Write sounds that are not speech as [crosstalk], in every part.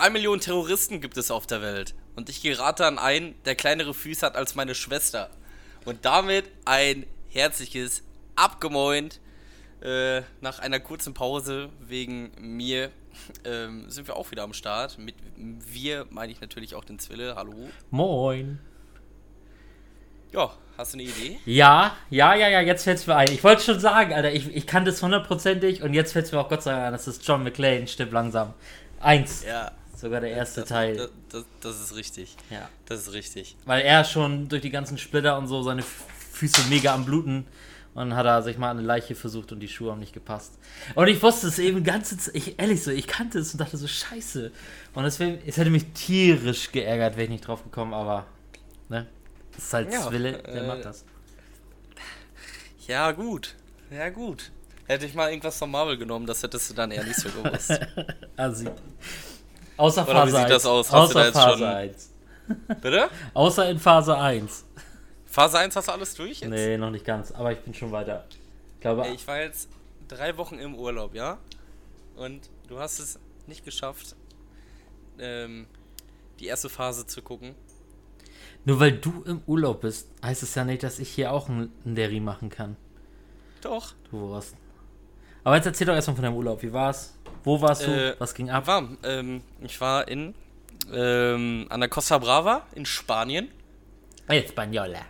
drei Millionen Terroristen gibt es auf der Welt. Und ich gerate an einen, der kleinere Füße hat als meine Schwester. Und damit ein herzliches Abgemoint. Äh, nach einer kurzen Pause wegen mir ähm, sind wir auch wieder am Start. Mit wir meine ich natürlich auch den Zwille. Hallo. Moin. Ja, hast du eine Idee? Ja, ja, ja, ja, jetzt fällt's mir ein. Ich wollte schon sagen, Alter, ich, ich kannte es hundertprozentig und jetzt fällt's mir auch Gott sei Dank ein, das ist John McClane, stimmt langsam. Eins. Ja. Sogar der erste das, Teil. Das, das, das, ist richtig. Ja. Das ist richtig. Weil er schon durch die ganzen Splitter und so seine Füße mega am Bluten und dann hat er sich mal eine Leiche versucht und die Schuhe haben nicht gepasst. Und ich wusste es eben ganze Zeit, ich, ehrlich so, ich kannte es und dachte so, scheiße. Und es, es hätte mich tierisch geärgert, wäre ich nicht drauf gekommen, aber, ne? Das ist halt ja, Zwille, der äh, macht das. Ja, gut. Ja, gut. Hätte ich mal irgendwas von Marvel genommen, das hättest du dann eher nicht so gewusst. [laughs] also, außer Oder Phase wie sieht das aus? Hast außer Phase schon... 1. Bitte? Außer in Phase 1. Phase 1 hast du alles durch jetzt? Nee, noch nicht ganz, aber ich bin schon weiter. Ich, glaube, ich war jetzt drei Wochen im Urlaub, ja? Und du hast es nicht geschafft, ähm, die erste Phase zu gucken. Nur weil du im Urlaub bist, heißt es ja nicht, dass ich hier auch einen Derry machen kann. Doch. Du warst. Aber jetzt erzähl doch erstmal von deinem Urlaub. Wie war's? Wo warst du? Äh, Was ging ab? Warm. Ähm, ich war in ähm, an der Costa Brava in Spanien. Española.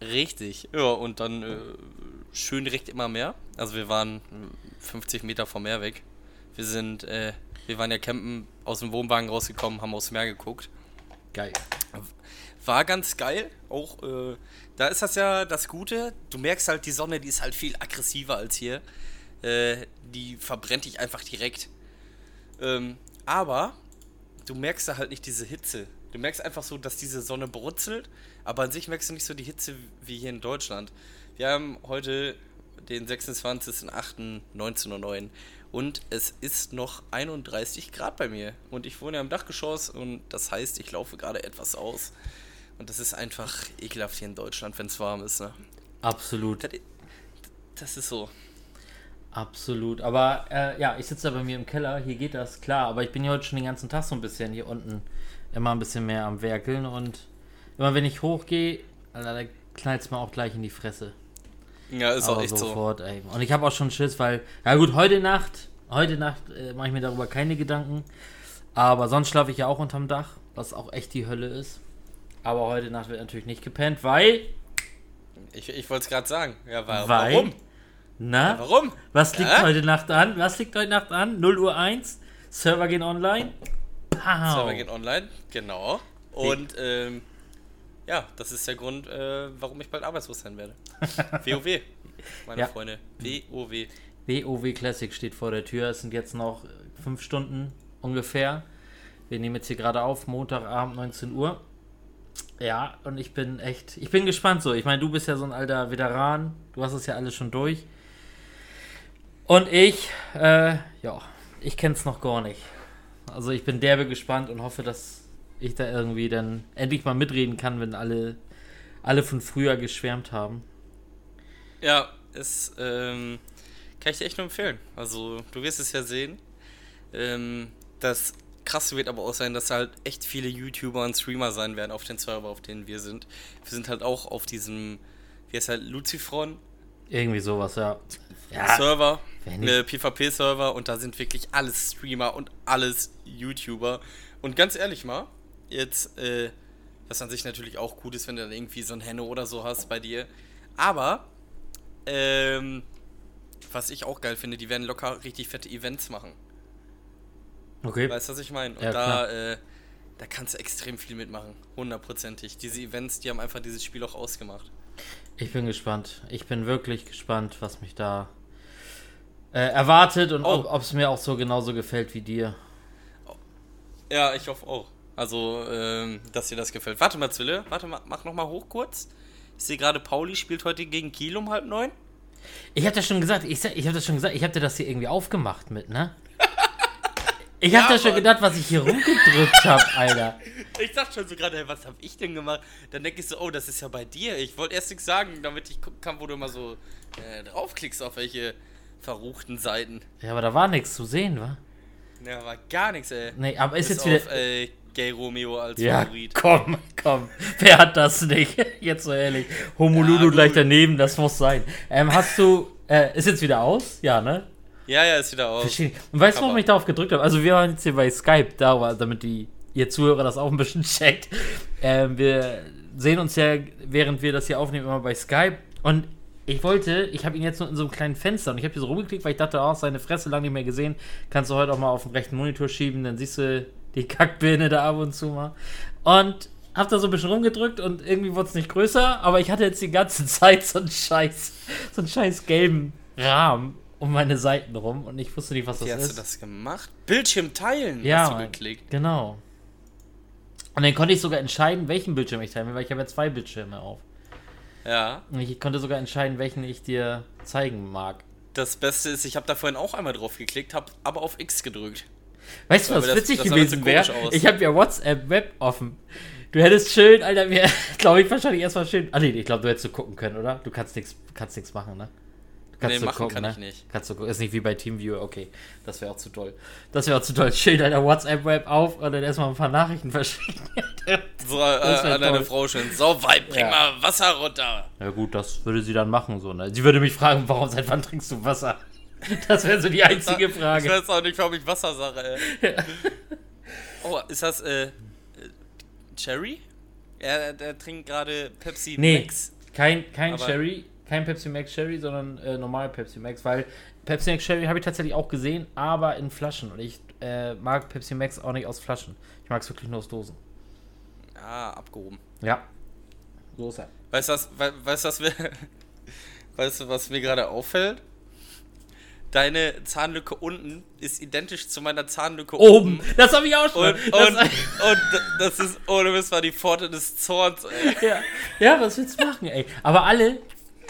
Richtig, ja, und dann äh, schön direkt immer mehr. Also wir waren 50 Meter vom Meer weg. Wir sind, äh, wir waren ja campen, aus dem Wohnwagen rausgekommen, haben aufs Meer geguckt. Geil. War ganz geil. Auch, äh, da ist das ja das Gute. Du merkst halt, die Sonne, die ist halt viel aggressiver als hier. Äh, die verbrennt dich einfach direkt. Ähm, aber du merkst da halt nicht diese Hitze. Du merkst einfach so, dass diese Sonne brutzelt, aber an sich merkst du nicht so die Hitze wie hier in Deutschland. Wir haben heute den 26.08.1909 und es ist noch 31 Grad bei mir. Und ich wohne ja im Dachgeschoss und das heißt, ich laufe gerade etwas aus. Und das ist einfach ekelhaft hier in Deutschland, wenn es warm ist. Ne? Absolut. Das, das ist so. Absolut. Aber äh, ja, ich sitze da bei mir im Keller. Hier geht das klar. Aber ich bin ja heute schon den ganzen Tag so ein bisschen hier unten immer ein bisschen mehr am Werkeln und immer wenn ich hochgehe, da knallt es mir auch gleich in die Fresse. Ja, ist Aber auch echt sofort, so. Ey. Und ich habe auch schon Schiss, weil, ja gut, heute Nacht, heute Nacht äh, mache ich mir darüber keine Gedanken. Aber sonst schlafe ich ja auch unterm Dach, was auch echt die Hölle ist. Aber heute Nacht wird natürlich nicht gepennt, weil. Ich, ich wollte es gerade sagen. Ja, weil, weil, warum? Na? Ja, warum? Was liegt ja? heute Nacht an? Was liegt heute Nacht an? 0 Uhr 1. Server gehen online. Pow. Server gehen online, genau. Und ähm, ja, das ist der Grund, äh, warum ich bald arbeitslos sein werde. [laughs] WoW, meine ja. Freunde. WoW. WoW Classic steht vor der Tür. Es sind jetzt noch fünf Stunden ungefähr. Wir nehmen jetzt hier gerade auf, Montagabend 19 Uhr. Ja, und ich bin echt, ich bin gespannt so. Ich meine, du bist ja so ein alter Veteran. Du hast es ja alles schon durch. Und ich, äh, ja, ich kenn's noch gar nicht. Also ich bin derbe gespannt und hoffe, dass ich da irgendwie dann endlich mal mitreden kann, wenn alle, alle von früher geschwärmt haben. Ja, es ähm, kann ich dir echt nur empfehlen. Also du wirst es ja sehen. Ähm, das krasse wird aber auch sein, dass halt echt viele YouTuber und Streamer sein werden auf den Server, auf denen wir sind. Wir sind halt auch auf diesem, wie heißt halt, Lucifron. Irgendwie sowas, ja. Ja Server, äh, PvP-Server und da sind wirklich alles Streamer und alles YouTuber. Und ganz ehrlich mal, jetzt, äh, was an sich natürlich auch gut ist, wenn du dann irgendwie so ein Henne oder so hast bei dir. Aber, ähm, was ich auch geil finde, die werden locker richtig fette Events machen. Okay. Weißt du, was ich meine? Und ja, da, äh, da kannst du extrem viel mitmachen. Hundertprozentig. Diese Events, die haben einfach dieses Spiel auch ausgemacht. Ich bin gespannt. Ich bin wirklich gespannt, was mich da äh, erwartet und oh. ob es mir auch so genauso gefällt wie dir. Ja, ich hoffe auch. Also, ähm, dass dir das gefällt. Warte mal, Zwille, warte mal, mach nochmal hoch kurz. Ich sehe gerade, Pauli spielt heute gegen Kiel um halb neun. Ich habe das schon gesagt, ich, ich habe das schon gesagt, ich habe dir das hier irgendwie aufgemacht mit, ne? Ich ja, habe da schon gedacht, was ich hier rumgedrückt habe, Alter. [laughs] Ich dachte schon so gerade, hey, was habe ich denn gemacht? Dann denke ich so, oh, das ist ja bei dir. Ich wollte erst nichts sagen, damit ich gucken kann, wo du immer so äh, draufklickst auf welche verruchten Seiten. Ja, aber da war nichts zu sehen, wa? Ja, war gar nichts, ey. Nee, aber ist Bis jetzt wieder. auf, äh, Gay Romeo als ja, Favorit. komm, komm. [laughs] Wer hat das nicht? [laughs] Jetzt so ehrlich. Homolulu Ja, gleich daneben, das muss sein. Ähm, hast du. Äh, ist jetzt wieder aus? Ja, ne? Ja, ja, ist wieder aus. Verstehe. Und weißt du, warum ich darauf gedrückt habe? Also wir waren jetzt hier bei Skype, da war, damit die ihr Zuhörer das auch ein bisschen [laughs] checkt. Ähm, wir sehen uns ja, während wir das hier aufnehmen, immer bei Skype. Und ich wollte, ich habe ihn jetzt nur in so einem kleinen Fenster und ich habe hier so rumgeklickt, weil ich dachte, oh, seine Fresse lange nicht mehr gesehen. Kannst du heute auch mal auf den rechten Monitor schieben, dann siehst du die [laughs] Kackbirne da ab und zu mal. Und hab da so ein bisschen rumgedrückt und irgendwie wurde es nicht größer, aber ich hatte jetzt die ganze [laughs] Zeit so einen scheiß, so einen scheiß gelben Rahmen um meine Seiten rum und ich wusste nicht, was das Wie hast ist. du das gemacht? Bildschirm teilen Ja, hast du Mann. geklickt. Genau. Und dann konnte ich sogar entscheiden, welchen Bildschirm ich teilen will, weil ich habe ja zwei Bildschirme auf. Ja. Und ich konnte sogar entscheiden, welchen ich dir zeigen mag. Das Beste ist, ich habe da vorhin auch einmal drauf geklickt, habe aber auf X gedrückt. Weißt du, was das- witzig das sah gewesen so wäre? Ich habe ja WhatsApp Web offen. Du hättest schön, Alter, mir, [laughs] glaube ich, wahrscheinlich erstmal schön. Ah, nee, ich glaube, du hättest so gucken können, oder? Du kannst nichts kannst nix machen, ne? Du kannst Nee, so machen gucken, kann ne? ich nicht. Kannst du gucken. Ist nicht wie bei TeamViewer, okay. Das wäre auch zu toll. Das wäre auch zu toll. Schön, Alter, WhatsApp-Web auf und dann erstmal ein paar Nachrichten [laughs] verschicken. So, äh, an deine. Frau schön. So, Weib, bring Ja. mal Wasser runter. Ja gut, das würde sie dann machen, so, ne? Sie würde mich fragen, warum, seit wann trinkst du Wasser? Das wäre so die einzige [laughs] Ich Frage. weiß auch nicht, warum ich Wasser sage, ey. Oh, ist das, äh, äh, Cherry? Er, der trinkt gerade Pepsi Nee, Max. kein, kein Aber- Cherry, kein Pepsi Max Cherry, sondern äh, normal Pepsi Max, weil Pepsi Max Cherry habe ich tatsächlich auch gesehen, aber in Flaschen. Und ich äh, mag Pepsi Max auch nicht aus Flaschen. Ich mag es wirklich nur aus Dosen. Ah, abgehoben. Ja. So ist er. Weißt du, was, we, weißt, was, mir- [laughs] weißt du, was mir gerade auffällt? Deine Zahnlücke unten ist identisch zu meiner Zahnlücke Oben. oben. Das habe ich auch schon. Und, das, und, und das ist, ohne Mist, war die Pforte des Zorns, ey. ja. ja, was willst du machen, ey? Aber alle,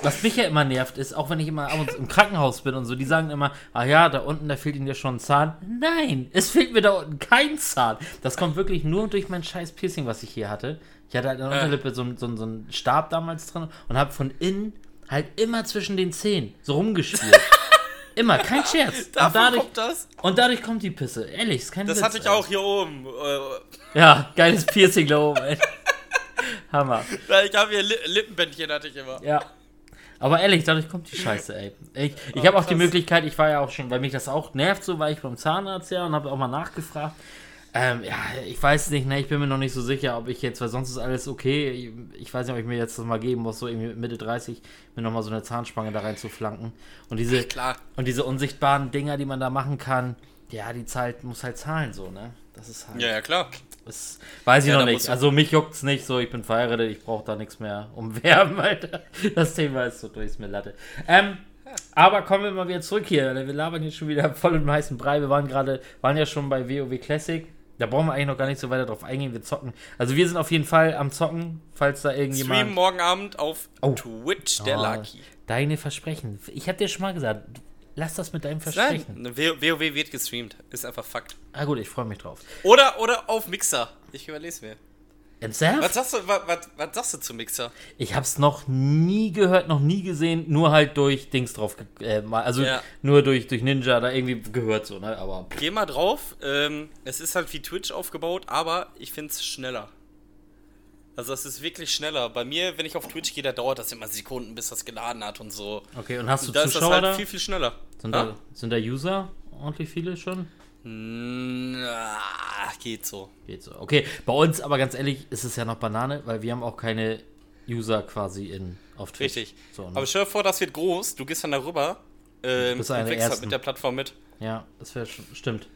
was mich ja immer nervt, ist, auch wenn ich immer ab und zu im Krankenhaus bin und so, die sagen immer, ah ja, da unten, da fehlt ihnen ja schon ein Zahn. Nein, es fehlt mir da unten kein Zahn. Das kommt wirklich nur durch mein scheiß Piercing, was ich hier hatte. Ich hatte halt in der. Unterlippe so, einen- so, so einen Stab damals drin und habe von innen halt immer zwischen den Zähnen so rumgespielt. [laughs] immer, kein Scherz. Und dadurch, kommt das? und dadurch kommt die Pisse. Ehrlich, ist kein Das Witz, hatte ich ey. auch hier oben. Äh, Ja, geiles Piercing da oben, ey. [laughs] Hammer. Ich habe hier Li Lippenbändchen, hatte ich immer. Ja. Aber ehrlich, dadurch kommt die Scheiße, ey. Ich, ich Oh, habe auch die. Möglichkeit, ich war ja auch schon, weil mich das auch nervt, so war ich beim Zahnarzt ja und habe auch mal nachgefragt. Ähm, ja, ich weiß nicht, ne, ich bin mir noch nicht so sicher, ob ich jetzt, weil sonst ist alles okay. Ich, ich weiß nicht, ob ich mir jetzt das mal geben muss, so irgendwie mit Mitte 30, mir nochmal so eine Zahnspange da rein zu flanken. Und diese, Klar. und diese unsichtbaren Dinger, die man da machen kann, ja, die zahlt, muss halt zahlen, so, ne? Das ist halt. Ja, ja, klar. Das weiß ich Ja, noch nicht. Also mich juckt's nicht so, ich bin verheiratet, ich brauche da nichts mehr [laughs] umwerben, Alter. Das Thema ist so durch, ist mir Latte. Ähm, aber kommen wir mal wieder zurück hier. Wir labern hier schon wieder voll im heißen Brei. Wir waren gerade, waren ja schon bei WoW Classic. Da brauchen wir eigentlich noch gar nicht so weiter drauf eingehen. Wir zocken. Also wir sind auf jeden Fall am Zocken, falls da Stream irgendjemand. morgen Abend auf Oh. Twitch, der Ah, Lucky. Deine Versprechen. Ich habe dir schon mal gesagt, lass das mit deinem Versprechen. Nein, WoW wird gestreamt. Ist einfach Fakt. Ah gut, ich freue mich drauf. Oder, oder auf Mixer. Ich überlese mir. Ernsthaft? Was sagst du, was, was, was sagst du zu Mixer? Ich habe es noch nie gehört, noch nie gesehen, nur halt durch Dings drauf, äh, also Ja. nur durch, durch Ninja da irgendwie gehört so, ne? Aber Geh mal drauf. Ähm, es ist halt wie Twitch aufgebaut, aber ich finde es schneller. Also es ist wirklich schneller. Bei mir, wenn ich auf Twitch gehe, da dauert das immer Sekunden, bis das geladen hat und so. okay, und hast du da ist das Zuschauer halt da? viel, viel schneller. Sind, Ha? da? sind da User ordentlich viele schon? Na, geht so. Geht so. Okay, bei uns aber ganz ehrlich ist es ja noch Banane, weil wir haben auch keine User quasi in auf Twitch. Richtig. So, ne? Aber stell dir vor, das wird groß. Du gehst dann darüber ähm, Bist und wächst halt mit der Plattform mit. Ja, das wäre stimmt.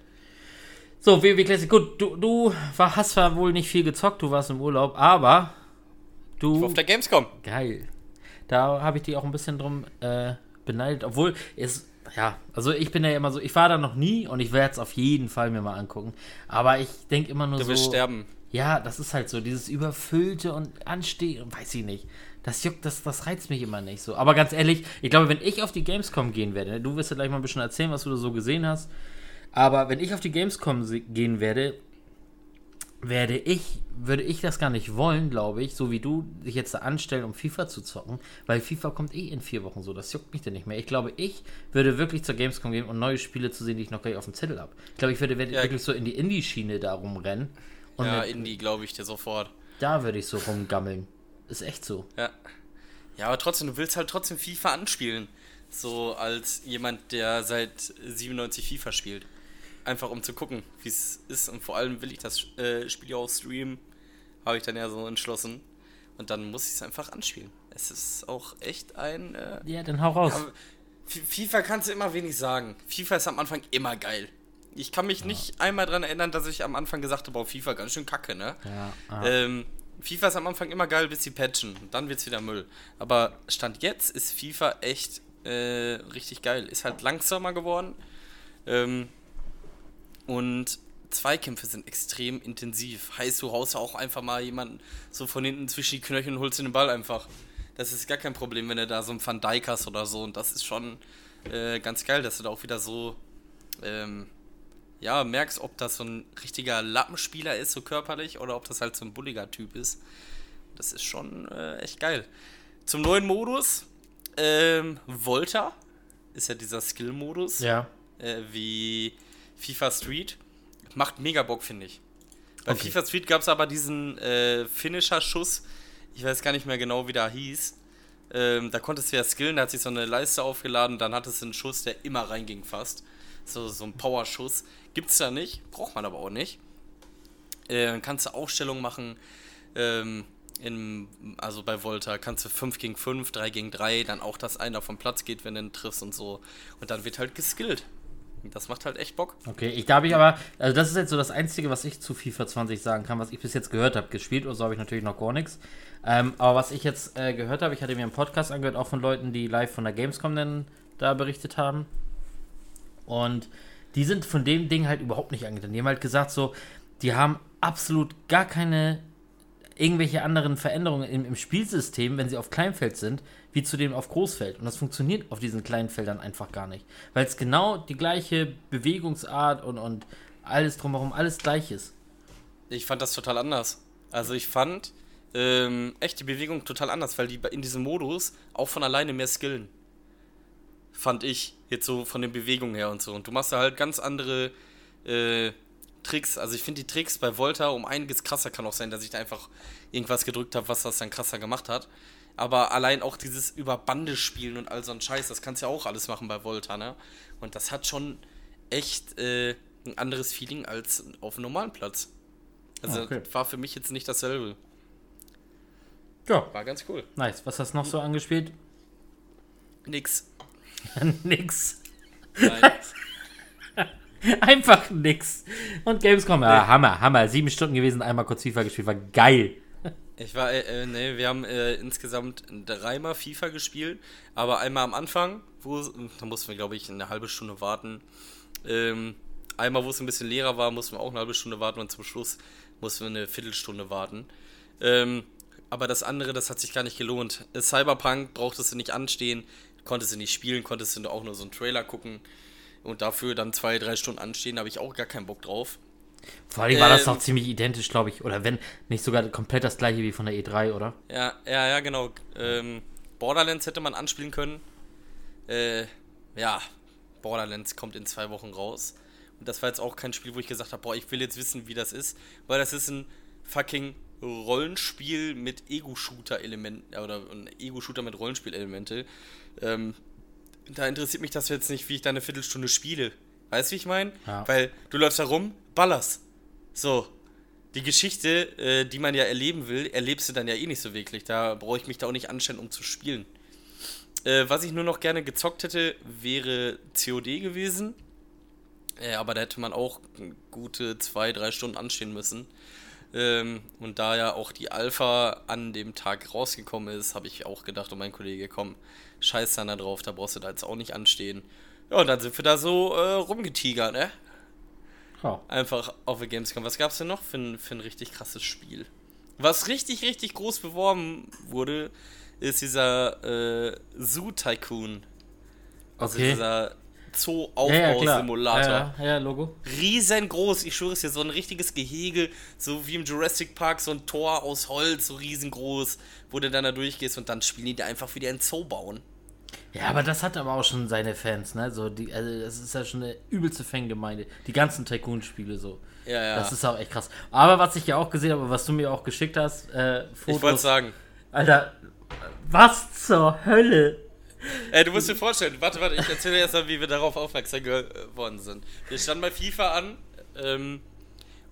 So, WoW Classic. Gut, du, du war, hast zwar wohl nicht viel gezockt, du warst im Urlaub, aber du Auf der Gamescom. Geil. Da habe ich die auch ein bisschen drum äh, beneidet. Obwohl, es, ja, also ich bin ja immer so, ich war da noch nie und ich werde es auf jeden Fall mir mal angucken. Aber ich denke immer nur Du so. wirst sterben. Ja, das ist halt so, dieses Überfüllte und Anstehen, weiß ich nicht. Das juckt, das, das reizt mich immer nicht so. Aber ganz ehrlich, ich glaube, wenn ich auf die Gamescom gehen werde, du wirst ja gleich mal ein bisschen erzählen, was du da so gesehen hast. Aber wenn ich auf die Gamescom gehen werde, werde ich, würde ich das gar nicht wollen, glaube ich, so wie du dich jetzt da anstellen, um FIFA zu zocken, weil FIFA kommt eh in vier Wochen so, das juckt mich denn nicht mehr. Ich glaube, ich würde wirklich zur Gamescom gehen und neue Spiele zu sehen, die ich noch gar nicht auf dem Zettel habe. Ich glaube, ich würde Ja. wirklich so in die Indie-Schiene da rumrennen. Und ja, Indie glaube ich dir sofort. da würde ich so rumgammeln. Ist echt so. Ja. Ja, aber trotzdem, du willst halt trotzdem FIFA anspielen. So als jemand, der seit 97 FIFA spielt. Einfach um zu gucken, wie es ist. Und vor allem will ich das äh, Spiel ja auch streamen. Habe ich dann ja so entschlossen. Und dann muss ich es einfach anspielen. Es ist auch echt ein. Äh, Ja, dann hau raus. F- FIFA kannst du immer wenig sagen. FIFA ist am Anfang immer geil. Ich kann mich nicht einmal dran erinnern, dass ich am Anfang gesagt habe, boah, FIFA ganz schön kacke, ne? Ja, ah. Ähm, FIFA ist am Anfang immer geil, bis sie patchen. Dann wird's wieder Müll. Aber Stand jetzt ist FIFA echt äh, richtig geil. Ist halt langsamer geworden. Ähm, und Zweikämpfe sind extrem intensiv. Heißt, du haust auch einfach mal jemanden so von hinten zwischen die Knöchel und holst den Ball einfach. Das ist gar kein Problem, wenn du da so einen Van Dijk hast oder so. Und das ist schon äh, ganz geil, dass du da auch wieder so ähm, ja, merkst, ob das so ein richtiger Lappenspieler ist, so körperlich, oder ob das halt so ein bulliger Typ ist. Das ist schon äh, echt geil. Zum neuen Modus, ähm, Volta ist ja dieser Skill-Modus, ja. äh, wie FIFA Street. Macht mega Bock, finde ich. Bei Okay. FIFA Street gab es aber diesen äh, Finisher-Schuss, ich weiß gar nicht mehr genau, wie der hieß. Ähm, da konntest du ja skillen, da hat sich so eine Leiste aufgeladen, dann hattest du einen Schuss, der immer reinging fast. So, so ein Powerschuss. Gibt's da nicht, braucht man aber auch nicht. Äh, dann kannst du Aufstellungen machen, ähm, in, also bei Volta kannst du 5 gegen 5, 3 gegen 3, dann auch, dass einer vom Platz geht, wenn du ihn triffst und so. Und dann wird halt geskillt. Das macht halt echt Bock. Okay, ich da habe ich aber, also das ist jetzt so das Einzige, was ich zu FIFA 20 sagen kann, was ich bis jetzt gehört habe. Gespielt oder so habe ich natürlich noch gar nichts. Ähm, aber was ich jetzt äh, gehört habe, ich hatte mir einen Podcast angehört, auch von Leuten, die live von der Gamescom dann da berichtet haben. Und die sind von dem Ding halt überhaupt nicht angetan. Die haben halt gesagt, so, die haben absolut gar keine irgendwelche anderen Veränderungen im, im Spielsystem, wenn sie auf Kleinfeld sind, wie zu dem auf Großfeld. Und das funktioniert auf diesen kleinen Feldern einfach gar nicht. Weil es genau die gleiche Bewegungsart und, und alles drumherum, alles gleich ist. Ich fand das total anders. Also ich fand ähm, echt die Bewegung total anders, weil die in diesem Modus auch von alleine mehr skillen. Fand ich jetzt so von den Bewegungen her und so. Und du machst da halt ganz andere äh, Tricks. Also ich finde die Tricks bei Volta um einiges krasser. Kann auch sein, dass ich da einfach irgendwas gedrückt habe, was das dann krasser gemacht hat. Aber allein auch dieses über Bande spielen und all so ein Scheiß, das kannst du ja auch alles machen bei Volta, ne? Und das hat schon echt äh, ein anderes Feeling als auf einem normalen Platz. Also Okay. war für mich jetzt nicht dasselbe. Ja, War ganz cool. nice. Was hast du noch so angespielt? Nix. [laughs] nix. Nein. [laughs] [laughs] Einfach nix. Und Gamescom, ja, Hammer, Hammer. Sieben Stunden gewesen, einmal kurz FIFA gespielt, war geil. Ich war, äh, äh, nee, wir haben äh, insgesamt dreimal FIFA gespielt, aber einmal am Anfang, wo, da mussten wir, glaube ich, eine halbe Stunde warten. Ähm, einmal, wo es ein bisschen leerer war, mussten wir auch eine halbe Stunde warten und zum Schluss mussten wir eine Viertelstunde warten. Ähm, aber das andere, das hat sich gar nicht gelohnt. Äh, Cyberpunk brauchtest du nicht anstehen, konntest du nicht spielen, konntest du auch nur so einen Trailer gucken und dafür dann zwei, drei Stunden anstehen, habe ich auch gar keinen Bock drauf. Vor allem war das Ähm, doch ziemlich identisch, glaube ich. Oder wenn nicht sogar komplett das gleiche wie von der E3, oder? Ja, ja, ja, genau. Ähm, Borderlands hätte man anspielen können. Äh, ja, Borderlands kommt in zwei Wochen raus. Und das war jetzt auch kein Spiel, wo ich gesagt habe, boah, ich will jetzt wissen, wie das ist. Weil das ist ein fucking Rollenspiel mit Ego-Shooter-Elementen. Oder ein Ego-Shooter mit Rollenspielelemente. Ähm, da interessiert mich das jetzt nicht, wie ich da eine Viertelstunde spiele. Weißt du, wie ich meine? Ja. Weil du läufst da rum, ballerst. So. Die Geschichte, äh, die man ja erleben will, erlebst du dann ja eh nicht so wirklich. Da brauche ich mich da auch nicht anstellen, um zu spielen. Äh, was ich nur noch gerne gezockt hätte, wäre COD gewesen. Äh, aber da hätte man auch gute zwei, drei Stunden anstehen müssen. Ähm, und da ja auch die Alpha an dem Tag rausgekommen ist, habe ich auch gedacht, und mein Kollege, komm, scheiß dann da drauf, da brauchst du da jetzt auch nicht anstehen. Ja, und dann sind wir da so äh, rumgetigert, ne? Ja. Einfach auf der Gamescom. Was gab's denn noch für ein, für ein richtig krasses Spiel? Was richtig, richtig groß beworben wurde, ist dieser äh, Zoo Tycoon. Also Okay. dieser Zoo-Aufbausimulator. Ja, ja, ja, Logo. Riesengroß, ich schwöre es dir, so ein richtiges Gehege, so wie im Jurassic Park, so ein Tor aus Holz, so riesengroß, wo du dann da durchgehst und dann spielen die da einfach wieder einen Zoo bauen. Ja, aber das hat aber auch schon seine Fans, ne? So die, also das ist ja schon eine übelste Fangemeinde. Die ganzen Tycoon-Spiele so. Ja, ja. Das ist auch echt krass. Aber was ich ja auch gesehen habe, was du mir auch geschickt hast, äh, Fotos. Ich wollte sagen, Alter, was zur Hölle? Ey, [laughs] du musst dir vorstellen, warte, warte, ich erzähle erst mal, wie wir darauf aufmerksam geworden sind. Wir standen bei FIFA an ähm,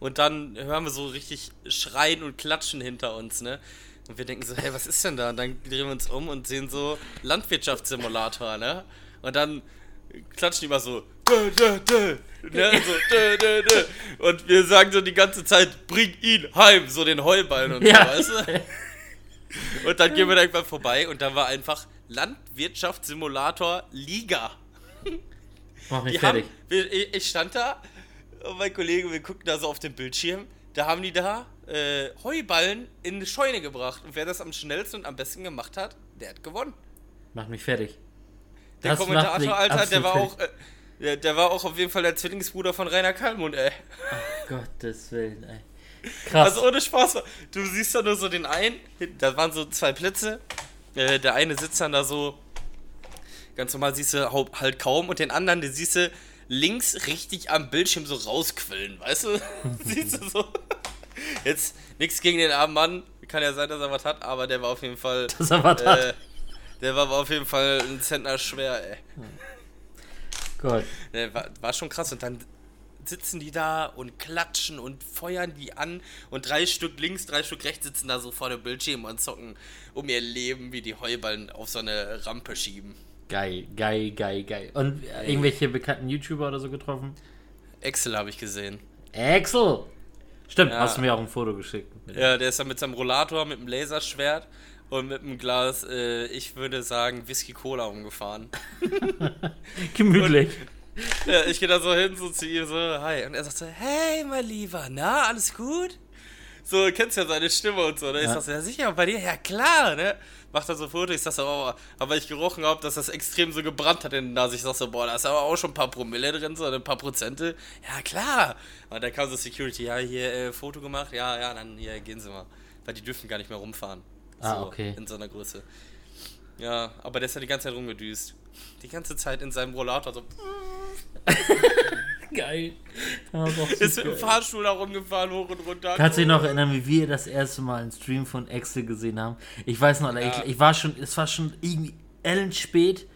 und dann hören wir so richtig Schreien und Klatschen hinter uns, ne? Und wir denken so, hey, was ist denn da? Und dann drehen wir uns um und sehen so Landwirtschaftssimulator, ne? Und dann klatschen die immer so, dö, dö, dö, ne? so dö, dö, dö. und wir sagen so die ganze Zeit, bring ihn heim, so den Heuballen und Ja. so, weißt du? Und dann gehen wir da irgendwann vorbei und da war einfach Landwirtschaftssimulator Liga. [laughs] Mach mich Die fertig. haben, wir- ich stand da und mein Kollege, wir guckten da so auf den Bildschirm, da haben die da äh, Heuballen in eine Scheune gebracht. Und wer das am schnellsten und am besten gemacht hat, der hat gewonnen. Mach mich fertig. Der Das Kommentator, Alter, der war fertig. auch. Äh, der, der war auch auf jeden Fall der Zwillingsbruder von Rainer Kallmund, ey. [laughs] Gottes Willen, ey. Krass. Also ohne Spaß. Du siehst da nur so den einen, da waren so zwei Plätze. Äh, der eine sitzt dann da so, ganz normal siehst du halt kaum und den anderen, den siehst du links richtig am Bildschirm so rausquillen, weißt du? [laughs] siehst du so. Jetzt nichts gegen den armen Mann, kann ja sein, dass er was hat, aber der war auf jeden Fall. [laughs] Dass er was hat. äh, der war auf jeden Fall ein Zentner schwer, ey. Gott. War, war schon krass. Und dann sitzen die da und klatschen und feuern die an. Und drei Stück links, drei Stück rechts sitzen da so vor dem Bildschirm und zocken um ihr Leben, wie die Heuballen auf so eine Rampe schieben. Geil, geil, geil, geil. Und irgendwelche bekannten YouTuber oder so getroffen? Excel habe ich gesehen. Axel! Stimmt, Ja. hast du mir auch ein Foto geschickt. Ja, der ist da mit seinem Rollator, mit einem Laserschwert und mit einem Glas, äh, ich würde sagen, Whisky Cola umgefahren. [laughs] Gemütlich. Ja, ich gehe da so hin, so zu ihm, so, hi. Und er sagt so, hey, mein Lieber, na, alles gut? So, kennst ja seine Stimme und so, ne? Ich Ja. sag so, ja, sicher, bei dir? Ja, klar, ne? Macht er so Foto, ich sag so, oh, aber ich gerochen habe, dass das extrem so gebrannt hat in der Nase. Ich sag so, boah, da ist aber auch schon ein paar Promille drin, so ein paar Prozente. Ja, klar. Und dann kam so Security, ja, hier, äh, Foto gemacht, ja, ja, dann hier, gehen Sie mal. Weil die dürfen gar nicht mehr rumfahren. Ah, so, okay. In so einer Größe. Ja, aber der ist ja die ganze Zeit rumgedüst. Die ganze Zeit in seinem Rollator so. [laughs] Geil. Ist mit dem Fahrstuhl da rumgefahren, hoch und runter. Kannst du dich noch erinnern, wie wir das erste Mal einen Stream von Excel gesehen haben? Ich weiß noch, Ja. ich, ich war schon, es war schon irgendwie ellenspät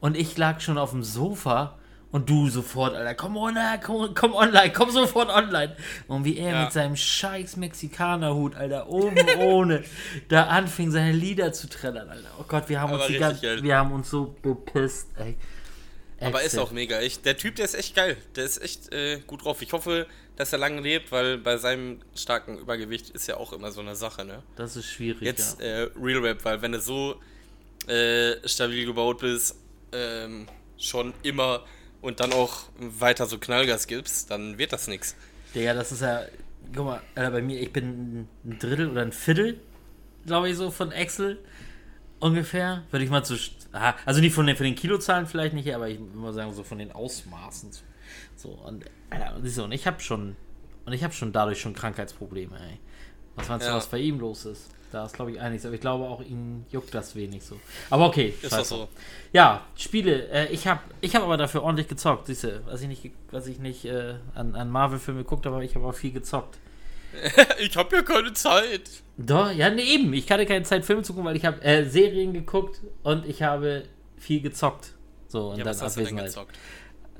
und ich lag schon auf dem Sofa und du sofort, Alter, komm online, komm, komm online, komm sofort online. Und wie er Ja. mit seinem scheiß Mexikanerhut, Alter, oben ohne, [laughs] da anfing, seine Lieder zu trällern, Alter. Oh Gott, wir haben Aber uns die geil. wir haben uns so bepisst, ey. Aber ist auch mega. Ich, der Typ, der ist echt geil. Der ist echt äh, gut drauf. Ich hoffe, dass er lange lebt, weil bei seinem starken Übergewicht ist ja auch immer so eine Sache, ne? Das ist schwierig, Jetzt ja. äh, Real Rap, weil wenn du so äh, stabil gebaut bist, ähm, schon immer und dann auch weiter so Knallgas gibst, dann wird das nix. Digga, das ist ja. Guck mal, Alter, bei mir, ich bin ein Drittel oder ein Viertel, glaube ich, so von Excel. Ungefähr. Würde ich mal zu. Ah, also nicht von den, von den Kilozahlen vielleicht nicht, aber ich würde mal sagen, so von den Ausmaßen. So, und, Alter, und, siehst du, und ich habe schon. Und ich habe schon dadurch schon Krankheitsprobleme, ey. Was meinst du, Ja. was bei ihm los ist? Da ist, glaube ich, einiges. Aber ich glaube auch, ihn juckt das wenig so. Aber okay. Ist scheiß doch so. Ja, Spiele. Äh, ich habe ich hab aber dafür ordentlich gezockt. Siehst du, was ich nicht, was ich nicht äh, an, an Marvel-Filme geguckt habe, aber ich habe auch viel gezockt. [laughs] ich hab ja keine Zeit. Doch, ja, nee, eben. Ich hatte keine Zeit, Filme zu gucken, weil ich habe äh, Serien geguckt und ich habe viel gezockt. So, und Ja, dann was hast du denn gezockt?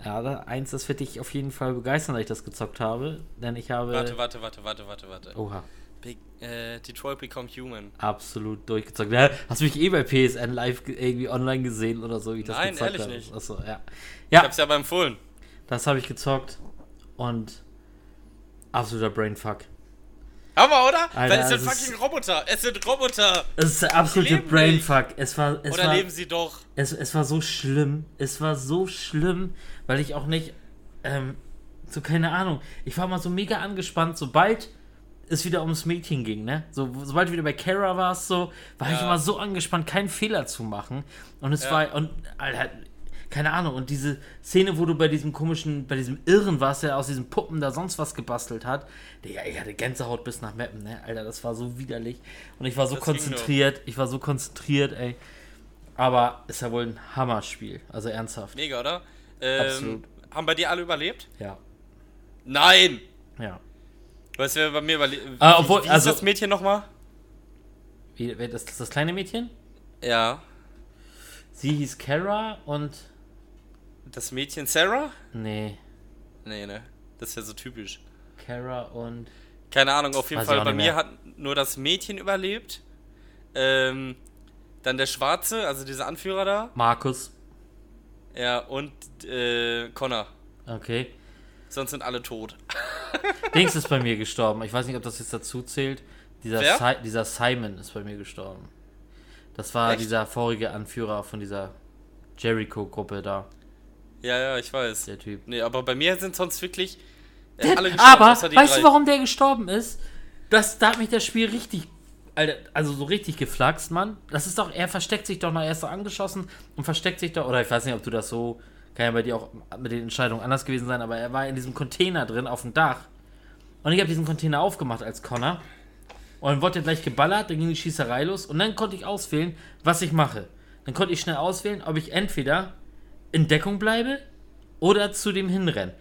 Ja, eins, das wird dich auf jeden Fall begeistern, dass ich das gezockt habe. Denn ich habe. Warte, warte, warte, warte, warte, warte. Oha. Big, äh, Detroit Become Human. Absolut durchgezockt. Ja, hast du mich eh bei PSN live ge- irgendwie online gesehen oder so, wie ich das Nein, gezockt ehrlich habe? nicht. Achso, ja. Ich Ja, hab's ja aber empfohlen. das habe ich gezockt und absoluter Brainfuck. Hammer, oder? Alter, Weil es sind das ist- fucking Roboter. Es sind Roboter. Es ist der absolute Brainfuck. Es war, es Oder war, leben sie doch? es, es war so schlimm. Es war so schlimm, weil ich auch nicht, ähm, so keine Ahnung. Ich war mal so mega angespannt, sobald es wieder ums Mädchen ging, ne? So, sobald du wieder bei Kara warst, so, war ich Ja. immer so angespannt, keinen Fehler zu machen. Und es Ja. war, und, Alter, keine Ahnung. Und diese Szene, wo du bei diesem komischen, bei diesem Irren warst, der aus diesen Puppen da sonst was gebastelt hat. Digga, ich hatte Gänsehaut bis nach Meppen, ne? Alter, das war so widerlich. Und ich war so Das konzentriert, ich war so konzentriert, ey. Aber ist ja wohl ein Hammerspiel. Also ernsthaft. Mega, oder? Ähm, Absolut. Haben bei dir alle überlebt? Ja. Nein! Ja. Weißt du, wer bei mir überlebt? Ah, obwohl- wie, wie also- ist das Mädchen nochmal? Wie, wer- das, das, kleine Mädchen? Ja. Sie hieß Kara und. Das Mädchen Sarah? Nee. Nee, ne. Das ist ja so typisch. Kara und. Keine Ahnung, auf jeden Fall. Bei mir hat nur das Mädchen überlebt. Ähm, dann der Schwarze, also dieser Anführer da. Markus. Ja, und äh, Connor. Okay. Sonst sind alle tot. [laughs] Dings ist bei mir gestorben. Ich weiß nicht, ob das jetzt dazu zählt. Dieser? Si dieser Simon ist bei mir gestorben. Das war Echt? dieser vorige Anführer von dieser Jericho-Gruppe da, Ja, ja, ich weiß. der Typ. Nee, aber bei mir sind sonst wirklich äh, alle gestorben, Aber, weißt drei. du, warum der gestorben ist? Das, da hat mich das Spiel richtig, Alter, also so richtig geflaxt, Mann. Das ist doch, er versteckt sich doch noch, er ist so angeschossen und versteckt sich doch, oder ich weiß nicht, ob du das so, kann ja bei dir auch mit den Entscheidungen anders gewesen sein, aber er war in diesem Container drin auf dem Dach. Und ich habe diesen Container aufgemacht als Connor. Und dann wurde er gleich geballert, dann ging die Schießerei los und dann konnte ich auswählen, was ich mache. Dann konnte ich schnell auswählen, ob ich entweder in Deckung bleibe oder zu dem hinrenne.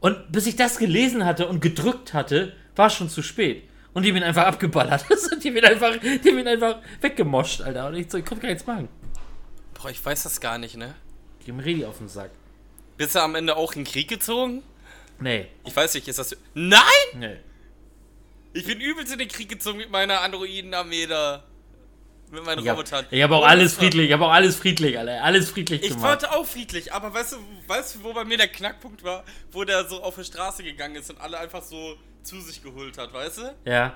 Und bis ich das gelesen hatte und gedrückt hatte, war es schon zu spät. Und die haben ihn einfach abgeballert. [laughs] die haben ihn einfach, einfach weggemoscht, Alter. Und ich so, ich konnte gar nichts machen. Boah, ich weiß das gar nicht, ne? Haben Redi auf den Sack. Bist du am Ende auch in den Krieg gezogen? Nee, Ich weiß nicht, ist das. Nein! nee. Ich bin übelst in den Krieg gezogen mit meiner Androiden-Armee da. Mit meinen Ich habe Robotern. hab auch alles friedlich, ich habe auch alles friedlich, Alter. Alles friedlich Ich gemacht. wollte auch friedlich, aber weißt du, weißt du, wo bei mir der Knackpunkt war? Wo der so auf die Straße gegangen ist und alle einfach so zu sich geholt hat, weißt du? Ja.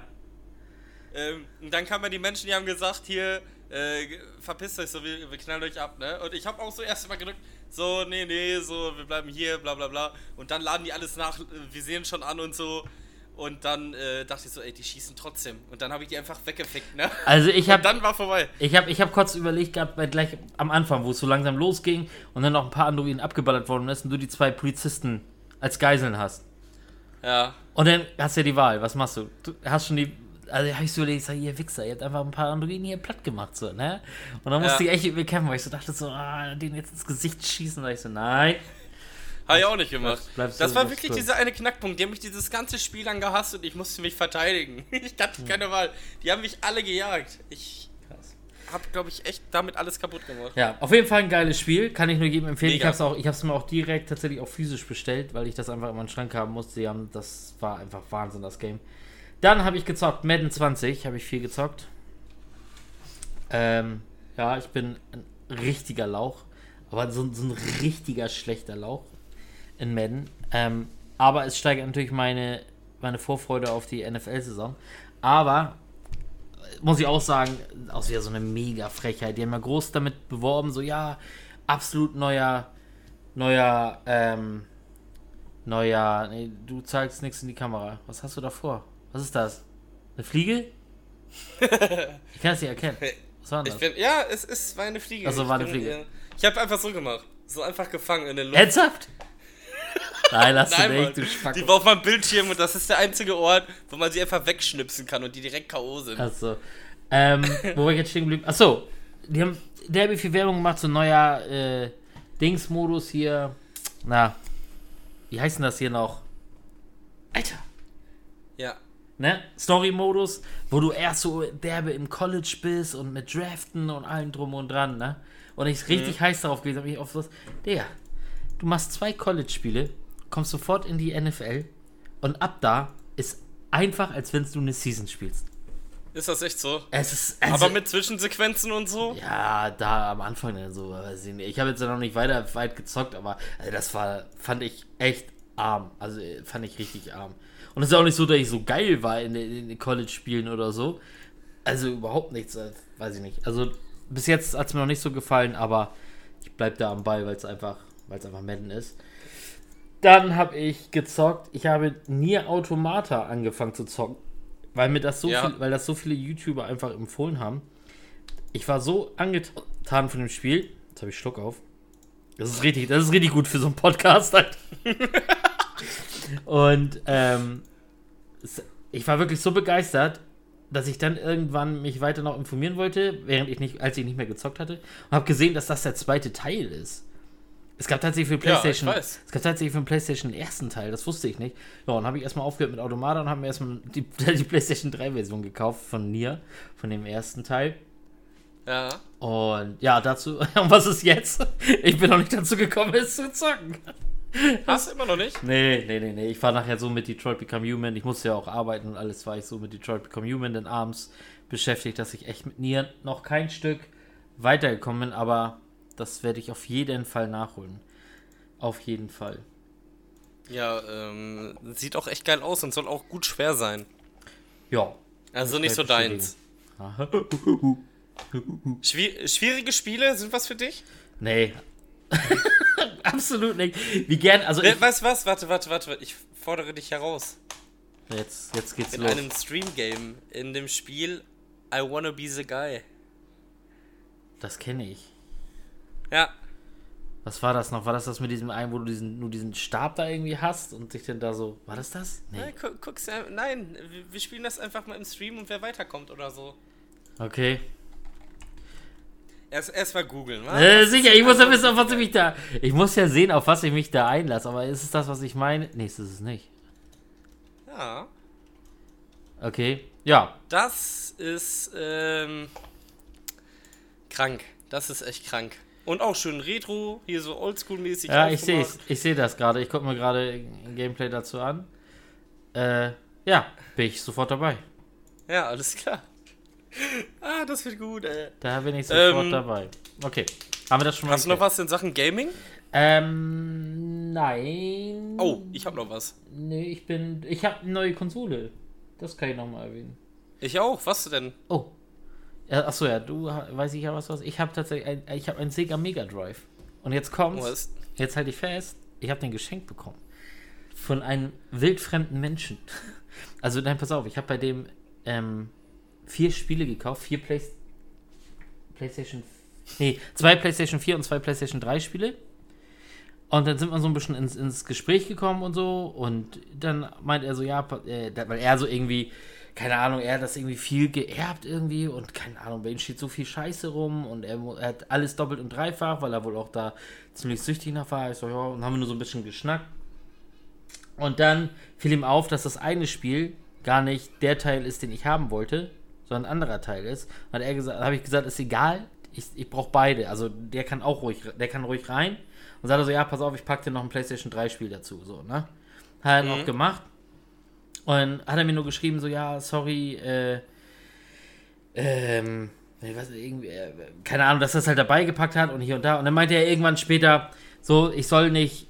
Ähm, und dann kamen ja die Menschen, die haben gesagt, hier, äh, verpisst euch so, wir, wir knallen euch ab, ne? Und ich habe auch so erst mal gedrückt, so, nee, nee, so, wir bleiben hier, bla bla bla. Und dann laden die alles nach, wir sehen schon an und so. Und dann äh, dachte ich so, ey, die schießen trotzdem. Und dann habe ich die einfach weggefickt, ne? Also ich [laughs] habe dann war vorbei. ich hab, ich hab kurz überlegt gehabt, weil gleich am Anfang, wo es so langsam losging und dann noch ein paar Androiden abgeballert worden ist und du die zwei Polizisten als Geiseln hast. Ja. Und dann hast du ja die Wahl, was machst du? Du hast schon die. Also hab ich so überlegt, ich sag, ihr Wichser, ihr habt einfach ein paar Androiden hier platt gemacht, so, ne? Und dann musste Ja. ich echt mit mir kämpfen, weil ich so dachte, so, ah, den jetzt ins Gesicht schießen. Und ich so, nein. Habe ich auch nicht gemacht. Bleibst- das war wirklich dieser eine Knackpunkt. Die haben mich dieses ganze Spiel lang gehasst und ich musste mich verteidigen. [laughs] Ich hatte keine Wahl. Die haben mich alle gejagt. Ich habe, glaube ich, echt damit alles kaputt gemacht. Ja, auf jeden Fall ein geiles Spiel, kann ich nur jedem empfehlen. Mega. Ich habe es mir auch direkt tatsächlich auch physisch bestellt, weil ich das einfach in meinen Schrank haben musste. Die haben, das war einfach Wahnsinn, das Game. Dann habe ich gezockt, Madden 20, habe ich viel gezockt. Ähm, ja, ich bin ein richtiger Lauch, aber so, so ein richtiger schlechter Lauch in Madden. Ähm, aber es steigert natürlich meine, meine Vorfreude auf die NFL-Saison. Aber muss ich auch sagen, auch wieder so eine mega Frechheit. Die haben ja groß damit beworben, so ja, absolut neuer, neuer, ähm, neuer, nee, du zeigst nichts in die Kamera. Was hast du da vor? Was ist das? Eine Fliege? [laughs] Ich kann es nicht erkennen. Was war denn das? bin, ja, es ist war eine Fliege. Ach so, Ich war eine bin, Fliege. äh, Ich habe einfach so gemacht. So einfach gefangen in der Luft. Ernsthaft? [laughs] Nein, lass du Nein, nicht, Mann. du Die Spacko. war auf meinem Bildschirm und das ist der einzige Ort, wo man sie einfach wegschnipsen kann und die direkt K.O. sind. Achso. Ähm, wo war ich jetzt stehen geblieben? Achso, die haben derbe viel Werbung gemacht, so ein neuer äh, Dingsmodus hier. Na, wie heißt denn das hier noch? Alter. Ja. Ne? Story-Modus, wo du erst so derbe im College bist und mit Draften und allem drum und dran, ne? Und ich richtig heiß darauf gewesen, habe ich auf was. Digga, du machst zwei College-Spiele, kommst sofort in die NFL und ab da ist einfach, als wenn du eine Season spielst. Ist das echt so? Es ist. Also, Aber mit Zwischensequenzen und so? Ja, da am Anfang dann so, weiß ich nicht. Ich habe jetzt noch nicht weiter weit gezockt, aber also das war, fand ich echt arm. Also fand ich richtig arm. Und es ist auch nicht so, dass ich so geil war in den, in College-Spielen oder so. Also überhaupt nichts, äh, weiß ich nicht. Also bis jetzt hat es mir noch nicht so gefallen, aber ich bleib da am Ball, weil es einfach, weil es einfach Madden ist. Dann habe ich gezockt. Ich habe Nier Automata angefangen zu zocken, weil mir das so Ja. viel, weil das so viele YouTuber einfach empfohlen haben. Ich war so angetan von dem Spiel. Jetzt habe ich Schluck auf. Das ist richtig, das ist richtig gut für so einen Podcast halt. [laughs] Und ähm, ich war wirklich so begeistert, dass ich dann irgendwann mich weiter noch informieren wollte, während ich nicht, als ich nicht mehr gezockt hatte, und habe gesehen, dass das der zweite Teil ist. Es gab tatsächlich für Ja, PlayStation, weiß. es gab tatsächlich für den PlayStation den ersten Teil, das wusste ich nicht. Ja, und habe ich erstmal aufgehört mit Automata und habe mir erstmal die, [laughs] die PlayStation 3 Version gekauft von Nier, von dem ersten Teil. Ja. Und ja, dazu, [laughs] und was ist jetzt? Ich bin noch nicht dazu gekommen, es zu zocken. [laughs] Hast du immer noch nicht? Nee, nee, nee, nee. Ich war nachher so mit Detroit Become Human. Ich musste ja auch arbeiten und alles war ich so mit Detroit Become Human dann abends beschäftigt, dass ich echt mit Nier noch kein Stück weitergekommen bin, aber das werde ich auf jeden Fall nachholen. Auf jeden Fall. Ja, ähm, sieht auch echt geil aus und soll auch gut schwer sein. Ja. Also nicht so bestätigen. deins. [laughs] Schwierige Spiele sind was für dich? Nee. [laughs] Absolut nicht. Wie gern, also We ich, weißt du was? Warte, warte, warte. Ich fordere dich heraus. jetzt, jetzt geht's In los. einem Stream-Game. In dem Spiel I Wanna Be the Guy. Das kenne ich. Ja. Was war das noch? War das das mit diesem einen, wo du diesen, nur diesen Stab da irgendwie hast und dich dann da so. War das das? Nee. Nein, gu guck's, ja- nein, wir spielen das einfach mal im Stream und wer weiterkommt oder so. Okay. Erst, erst mal googeln, wa? Äh, sicher, ich muss ja wissen, auf was ich mich da. Ich muss ja sehen, auf was ich mich da einlasse. Aber ist es das, was ich meine? Nee, ist es nicht. Ja. Okay. Ja. Das ist, ähm, krank. Das ist echt krank. Und auch schön retro, hier so oldschool-mäßig. Ja, ich sehe. Ich sehe das gerade. Ich gucke mir gerade Gameplay dazu an. Äh, ja, bin ich sofort dabei. Ja, alles klar. Ah, das wird gut, ey. Da bin ich sofort Ähm, dabei. Okay. Haben wir das schon mal Hast du noch was in Sachen Gaming? Ähm, nein. Oh, ich habe noch was. Nee, ich bin. Ich habe eine neue Konsole. Das kann ich nochmal erwähnen. Ich auch. Was denn? Oh. Ja, achso, ja, du weiß ich ja was was. Ich habe tatsächlich ein, ich habe einen Sega Mega Drive. Und jetzt kommt's. Was? Jetzt halte ich fest, ich habe den geschenkt bekommen. Von einem wildfremden Menschen. [laughs] Also, nein, pass auf, ich habe bei dem ähm, vier Spiele gekauft, vier Play PlayStation. Nee, zwei PlayStation 4 und zwei PlayStation 3 Spiele. Und dann sind wir so ein bisschen ins, ins Gespräch gekommen und so. Und dann meint er so, ja, äh, weil er so irgendwie, keine Ahnung, er hat das irgendwie viel geerbt irgendwie und keine Ahnung, bei ihm steht so viel Scheiße rum und er, er hat alles doppelt und dreifach, weil er wohl auch da ziemlich süchtig nach war. Ich so, ja, und haben wir nur so ein bisschen geschnackt. Und dann fiel ihm auf, dass das eine Spiel gar nicht der Teil ist, den ich haben wollte, sondern ein anderer Teil ist. Und er gesagt, habe ich gesagt, ist egal, ich, ich brauche beide. Also der kann auch ruhig, der kann ruhig rein. Und sagt er so, ja, pass auf, ich packe dir noch ein PlayStation 3 Spiel dazu. So, ne? Hat er auch gemacht. Und hat er mir nur geschrieben, so, ja, sorry, äh, ähm, ich weiß, irgendwie, äh, keine Ahnung, dass er es halt dabei gepackt hat und hier und da. Und dann meinte er irgendwann später, so, ich soll nicht,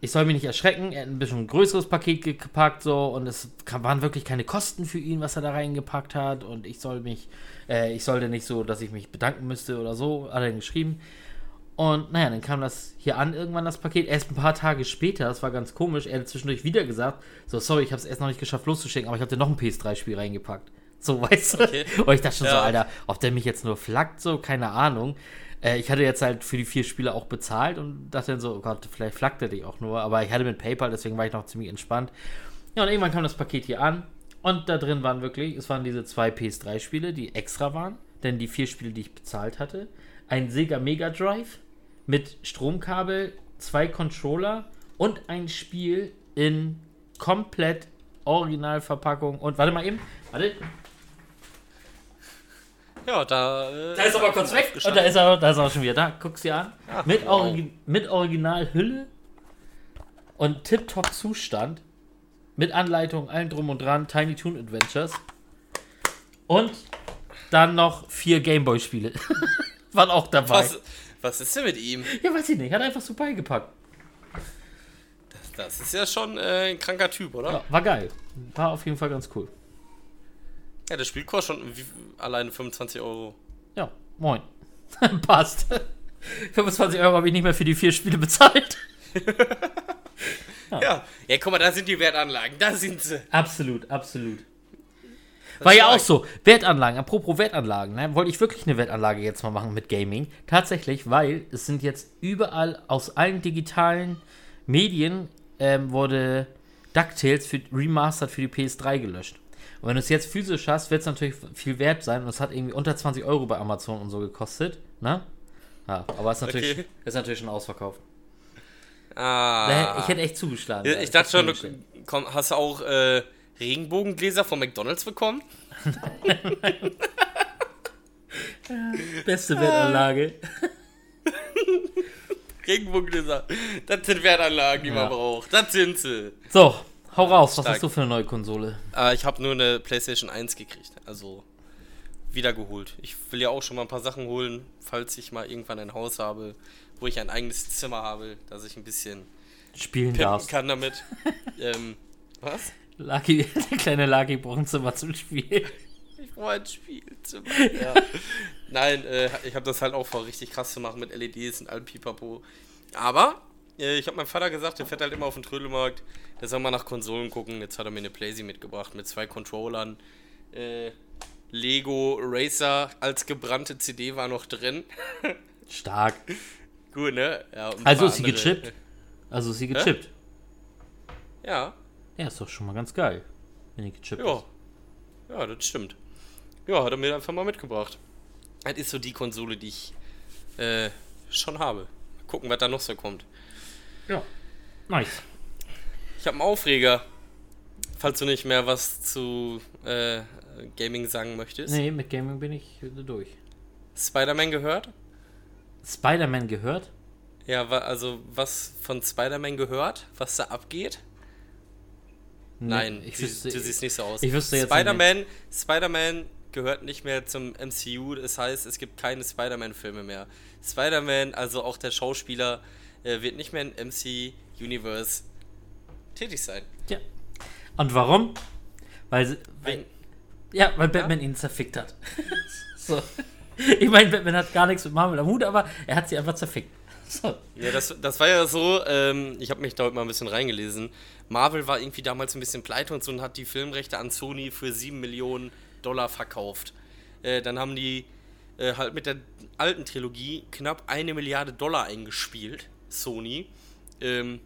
ich soll mich nicht erschrecken. Er hat ein bisschen größeres Paket gepackt, so, und es waren wirklich keine Kosten für ihn, was er da reingepackt hat. Und ich soll mich, äh, ich sollte nicht so, dass ich mich bedanken müsste oder so, hat er geschrieben. Und naja, dann kam das hier an, irgendwann das Paket. Erst ein paar Tage später, das war ganz komisch, er hat zwischendurch wieder gesagt, so, sorry, ich habe es erst noch nicht geschafft loszuschicken, aber ich habe dir noch ein PS3-Spiel reingepackt. So, [laughs] weißt du? Okay. Und ich dachte schon so, Ja. Alter, ob der mich jetzt nur flackt, so, keine Ahnung. Äh, ich hatte jetzt halt für die vier Spiele auch bezahlt und dachte dann so, oh Gott, vielleicht flackt er dich auch nur. Aber ich hatte mit PayPal, deswegen war ich noch ziemlich entspannt. Ja, und irgendwann kam das Paket hier an und da drin waren wirklich, es waren diese zwei PS3-Spiele, die extra waren, denn die vier Spiele, die ich bezahlt hatte, ein Sega Mega Drive mit Stromkabel, zwei Controller und ein Spiel in komplett Originalverpackung und warte mal eben, warte, Ja, da. Äh, da ist aber kurz weg. Und da ist er, da ist er auch schon wieder da. Guck's dir an. Ach, mit, wow. Origi mit Originalhülle und tipptopp Zustand. Mit Anleitung, allem drum und dran. Tiny Toon Adventures. Und dann noch vier Gameboy-Spiele. [laughs] Waren auch dabei. Was, was ist denn mit ihm? Ja, weiß ich nicht. Hat einfach so beigepackt. Das ist ja schon äh, ein kranker Typ, oder? Ja, war geil. War auf jeden Fall ganz cool. Ja, das Spiel kostet schon alleine 25 Euro. Ja, moin. [laughs] Passt. [laughs] 25 Euro habe ich nicht mehr für die vier Spiele bezahlt. [laughs] Ja. ja, guck mal, da sind die Wertanlagen. Da sind sie. Absolut, absolut. Das War ja auch so. Wertanlagen, apropos Wertanlagen, ne? wollte ich wirklich eine Wertanlage jetzt mal machen mit Gaming. Tatsächlich, weil es sind jetzt überall aus allen digitalen Medien ähm, wurde DuckTales für, remastered für die PS3 gelöscht. Und wenn du es jetzt physisch hast, wird es natürlich viel wert sein und es hat irgendwie unter 20 Euro bei Amazon und so gekostet. Ne? Ja, aber es ist natürlich, Okay. ist natürlich schon ausverkauft. Ah. Ich hätte echt zugeschlagen. Da. ich dachte schon, du komm, hast du auch äh, Regenbogengläser von McDonalds bekommen? [laughs] Beste Wertanlage. [laughs] Regenbogengläser. Das sind Wertanlagen, die Ja. man braucht. Das sind sie. So, hau raus. Was Stark. hast du für eine neue Konsole? Äh, ich habe nur eine PlayStation 1 gekriegt. Also wiedergeholt. Ich will ja auch schon mal ein paar Sachen holen, falls ich mal irgendwann ein Haus habe, wo ich ein eigenes Zimmer habe, dass ich ein bisschen Spielen darfst. kann damit. [laughs] ähm, was? Lucky, der kleine Lucky braucht ein Zimmer zum Spielen. Ich brauche ein Spielzimmer. Ja. [laughs] Nein, äh, ich habe das halt auch vor, richtig krass zu machen mit LEDs und allem Pipapo. Aber ich habe meinem Vater gesagt, der fährt halt immer auf den Trödelmarkt, der soll mal nach Konsolen gucken. Jetzt hat er mir eine Playsee mitgebracht mit zwei Controllern. Äh, Lego Racer als gebrannte CD war noch drin. [laughs] Stark. Gut, ne? Ja, Also ist sie andere- gechippt? Also ist sie gechippt? Ja, Ja, ist doch schon mal ganz geil. Wenn die gechippt ja. ist. Ja, das stimmt. Ja, hat er mir einfach mal mitgebracht. Das ist so die Konsole, die ich äh, schon habe. Mal gucken, was da noch so kommt. Ja. Nice. Ich habe einen Aufreger. Falls du nicht mehr was zu äh, Gaming sagen möchtest. Nee, mit Gaming bin ich durch. Spider-Man gehört? Spider-Man gehört? Ja, also was von Spider-Man gehört? Was da abgeht? Nee, Nein, ich du, wüsste, du siehst nicht so aus. ich wüsste jetzt Spider-Man Spider-Man gehört nicht mehr zum MCU, das heißt, es gibt keine Spider-Man-Filme mehr. Spider-Man, also auch der Schauspieler, äh, wird nicht mehr im MC-Universe tätig sein. Ja. Und warum? Weil, sie, weil ja, weil Batman ihn zerfickt hat. [laughs] so. Ich meine, Batman hat gar nichts mit Marvel am Hut, aber er hat sie einfach zerfickt. So. Ja, das, das war ja so, ähm, ich habe mich da heute mal ein bisschen reingelesen. Marvel war irgendwie damals ein bisschen pleite und so und hat die Filmrechte an Sony für 7 Millionen Dollar verkauft. Äh, dann haben die äh, halt mit der alten Trilogie knapp eine Milliarde Dollar eingespielt, Sony. Ähm,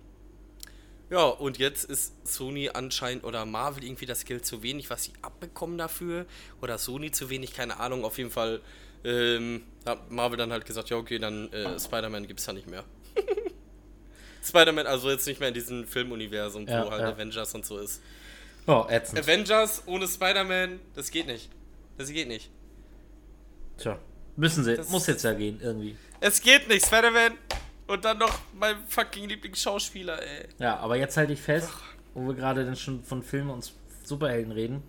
ja, und jetzt ist Sony anscheinend oder Marvel irgendwie das Geld zu wenig, was sie abbekommen dafür. Oder Sony zu wenig, keine Ahnung. Auf jeden Fall ähm, hat Marvel dann halt gesagt, ja okay, dann äh, Spider-Man gibt es ja nicht mehr. [laughs] Spider-Man, also jetzt nicht mehr in diesem Filmuniversum, Ja, wo halt ja. Avengers und so ist. Oh, ätzend. Avengers ohne Spider-Man, das geht nicht. Das geht nicht. Tja. Müssen sie. Das- Muss jetzt ja gehen, irgendwie. Es geht nicht, Spider-Man und dann noch mein fucking Lieblingsschauspieler, ey. Ja, aber jetzt halte ich fest, wo wir gerade dann schon von Filmen und Superhelden reden.